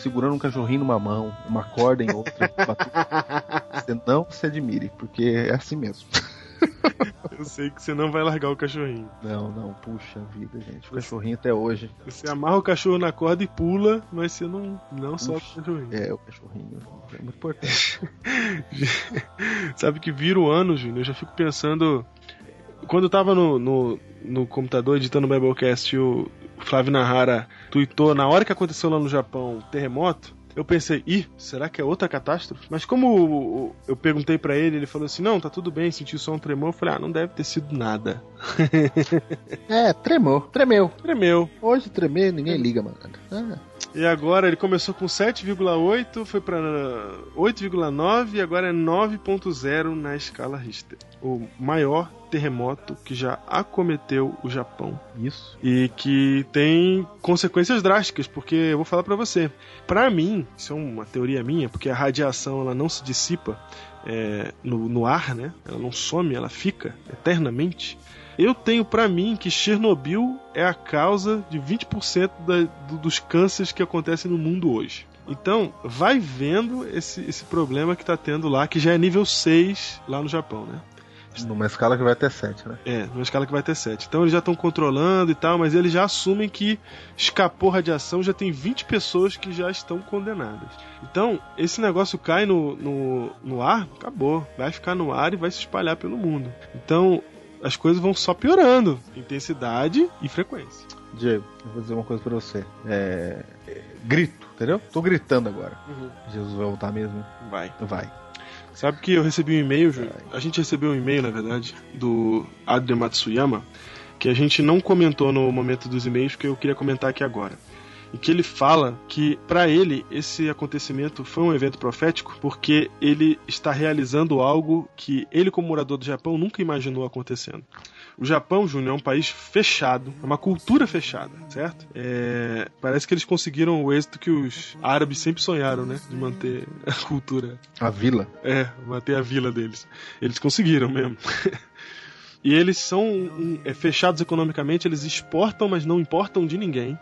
segurando um cachorrinho numa mão, uma corda em outra, você não se admire, porque é assim mesmo. Eu sei que você não vai largar o cachorrinho. Não, não, puxa vida, gente. O cachorrinho até hoje. Você amarra o cachorro na corda e pula, mas você não, não solta o cachorrinho. É, o cachorrinho. É muito importante. Sabe que vira o ano, Júnior, eu já fico pensando. Quando eu tava no, no, no computador editando o Biblecast e o Flávio Nahara tweetou na hora que aconteceu lá no Japão o terremoto, eu pensei, ih, será que é outra catástrofe? Mas como eu perguntei pra ele, ele falou assim: não, tá tudo bem, senti só um tremor. Eu falei, ah, não deve ter sido nada. é, tremou. Tremeu. Tremeu. Hoje tremer, ninguém liga, mano. Ah, E agora ele começou com 7,8, foi pra 8,9 e agora é 9,0 na escala Richter. O maior terremoto que já acometeu o Japão. isso. E que tem consequências drásticas, porque eu vou falar pra você. Pra mim, isso é uma teoria minha, porque a radiação ela não se dissipa é, no, no ar, né? Ela não some, ela fica eternamente. Eu tenho pra mim que Chernobyl é a causa de 20% da, do- dos cânceres que acontecem no mundo hoje. Então, vai vendo esse, esse problema que tá tendo lá, que já é nível 6 lá no Japão, né? Numa escala que vai até 7, né? É, numa escala que vai ter 7. Então eles já estão controlando e tal, mas eles já assumem que escapou radiação, já tem 20 pessoas que já estão condenadas. Então, esse negócio cai no, no, no ar, acabou. Vai ficar no ar e vai se espalhar pelo mundo. Então, as coisas vão só piorando. Intensidade e frequência. Diego, eu vou dizer uma coisa pra você. É. é, Grito, entendeu? Tô gritando agora. Jesus vai voltar mesmo? Vai. Vai. Sabe que eu recebi um e-mail, Júlio? A gente recebeu um e-mail, na verdade, do Adrian Matsuyama, que a gente não comentou no momento dos e-mails, porque eu queria comentar aqui agora. E que ele fala que, para ele, esse acontecimento foi um evento profético, porque ele está realizando algo que ele, como morador do Japão, nunca imaginou acontecendo. O Japão, Júnior, é um país fechado, é uma cultura fechada, certo? É, parece que eles conseguiram o êxito que os árabes sempre sonharam, né? De manter a cultura A vila. é, manter a vila deles. Eles conseguiram mesmo. e eles são é, fechados economicamente, eles exportam, mas não importam de ninguém.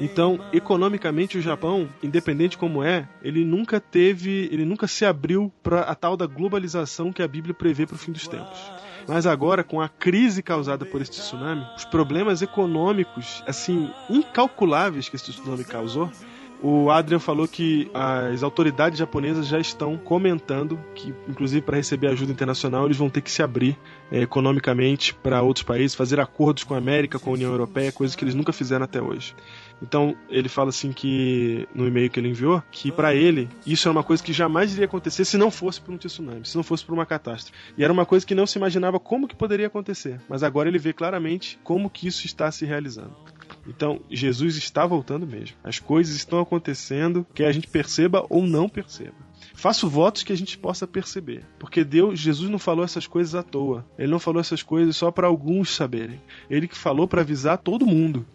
Então, economicamente, o Japão, independente como é, ele nunca teve, ele nunca se abriu para a tal da globalização que a Bíblia prevê para o fim dos tempos. Mas agora, com a crise causada por este tsunami, os problemas econômicos, assim, incalculáveis que esse tsunami causou, o Adrian falou que as autoridades japonesas já estão comentando que, inclusive para receber ajuda internacional, eles vão ter que se abrir eh, economicamente para outros países, fazer acordos com a América, com a União Europeia, coisas que eles nunca fizeram até hoje. Então ele fala assim que no e-mail que ele enviou que para ele isso era uma coisa que jamais iria acontecer se não fosse por um tsunami, se não fosse por uma catástrofe. E era uma coisa que não se imaginava como que poderia acontecer, mas agora ele vê claramente como que isso está se realizando. Então, Jesus está voltando mesmo. As coisas estão acontecendo, quer a gente perceba ou não perceba. Faço votos que a gente possa perceber, porque Deus, Jesus não falou essas coisas à toa. Ele não falou essas coisas só para alguns saberem. Ele que falou para avisar todo mundo.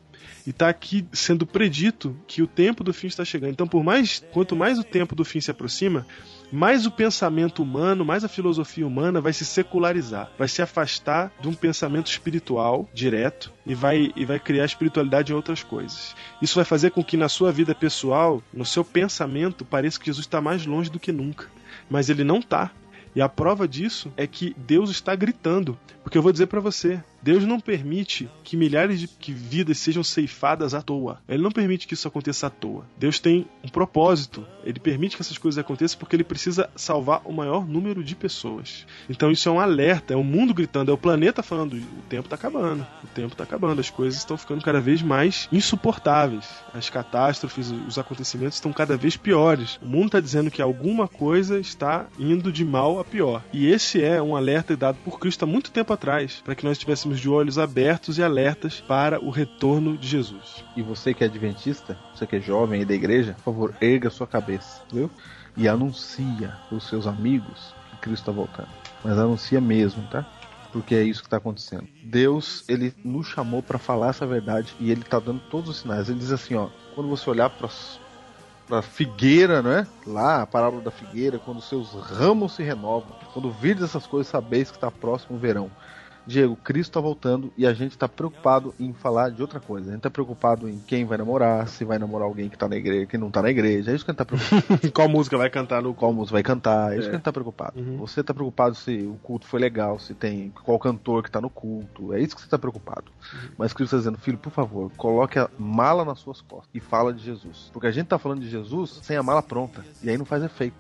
E está aqui sendo predito que o tempo do fim está chegando. Então, por mais quanto mais o tempo do fim se aproxima, mais o pensamento humano, mais a filosofia humana vai se secularizar, vai se afastar de um pensamento espiritual direto e vai, e vai criar espiritualidade em outras coisas. Isso vai fazer com que na sua vida pessoal, no seu pensamento, pareça que Jesus está mais longe do que nunca. Mas ele não está. E a prova disso é que Deus está gritando. Porque eu vou dizer para você, Deus não permite que milhares de que vidas sejam ceifadas à toa. Ele não permite que isso aconteça à toa. Deus tem um propósito. Ele permite que essas coisas aconteçam porque ele precisa salvar o maior número de pessoas. Então isso é um alerta, é o mundo gritando, é o planeta falando: o tempo está acabando, o tempo está acabando, as coisas estão ficando cada vez mais insuportáveis. As catástrofes, os acontecimentos estão cada vez piores. O mundo está dizendo que alguma coisa está indo de mal a pior. E esse é um alerta dado por Cristo há muito tempo atrás, para que nós de olhos abertos e alertas para o retorno de Jesus. E você que é adventista, você que é jovem aí da igreja, por favor, erga sua cabeça, viu? E anuncia os seus amigos que Cristo está voltando. Mas anuncia mesmo, tá? Porque é isso que está acontecendo. Deus, ele nos chamou para falar essa verdade e ele está dando todos os sinais. Ele diz assim, ó, quando você olhar para da figueira, né? Lá, a parábola da figueira, quando seus ramos se renovam, quando virdes essas coisas, sabeis que está próximo o verão. Diego, Cristo tá voltando e a gente tá preocupado em falar de outra coisa. A gente tá preocupado em quem vai namorar, se vai namorar alguém que tá na igreja, que não tá na igreja. É isso que a gente tá preocupado. Qual música vai cantar no qual música vai cantar, é isso É. que a gente tá preocupado. Uhum. Você tá preocupado se o culto foi legal, se tem qual cantor que tá no culto. É isso que você tá preocupado. Uhum. Mas Cristo tá dizendo, filho, por favor, coloque a mala nas suas costas e fala de Jesus. Porque a gente tá falando de Jesus sem a mala pronta. E aí não faz efeito.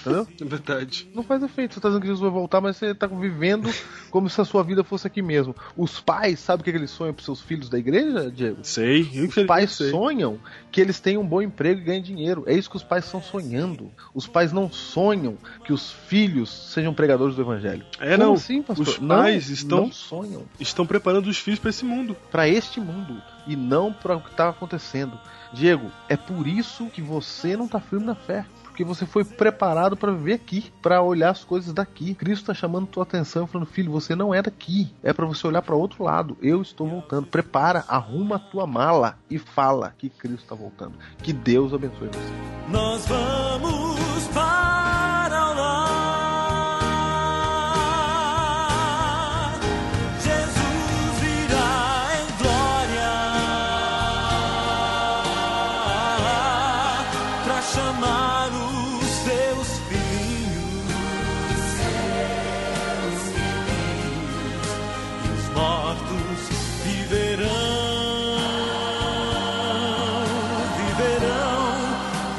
Entendeu? É verdade. Não faz efeito. Você tá dizendo que Jesus vai voltar, mas você tá vivendo como se a sua vida fosse aqui mesmo. Os pais, sabe o que, que eles sonham pros seus filhos da igreja, Diego? Sei, Os pais sei. sonham que eles tenham um bom emprego e ganhem dinheiro. É isso que os pais estão sonhando. Os pais não sonham que os filhos sejam pregadores do evangelho. É, Como não. assim, pastor? Os Não, pais estão- não sonham Estão preparando os filhos pra esse mundo. para este mundo e não para o que está acontecendo. Diego, é por isso que você não tá firme na fé. Porque você foi preparado para viver aqui, para olhar as coisas daqui. Cristo está chamando tua atenção, falando: "Filho, você não é daqui. É para você olhar para outro lado. Eu estou voltando. Prepara, arruma a tua mala e fala que Cristo está voltando. Que Deus abençoe você." Nós vamos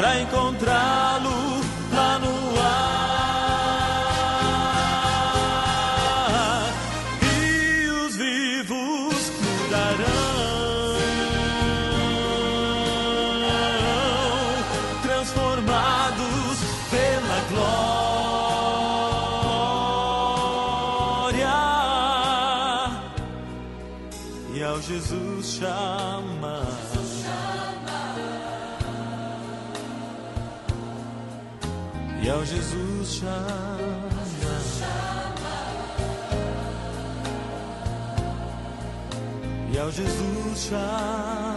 para encontrá-lo Jesus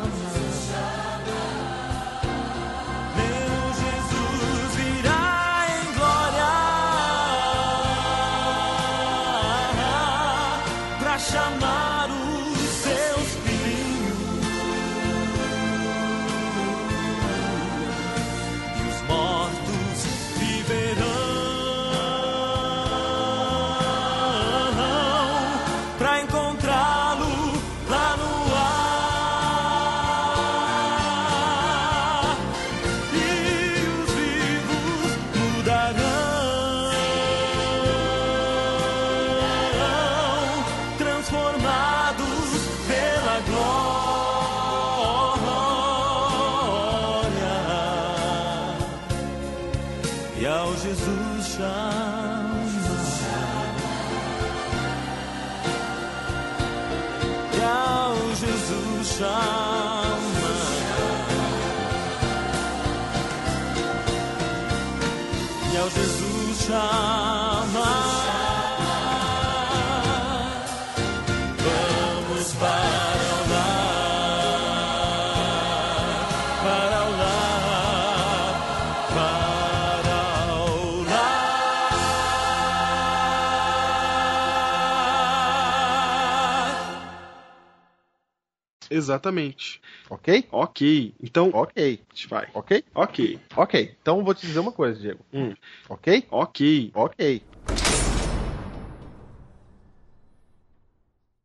Exatamente. Ok? Ok. Então, Ok. a gente vai. Ok? Ok. Ok. Então vou te dizer uma coisa, Diego. Hum. Ok? Ok. Ok.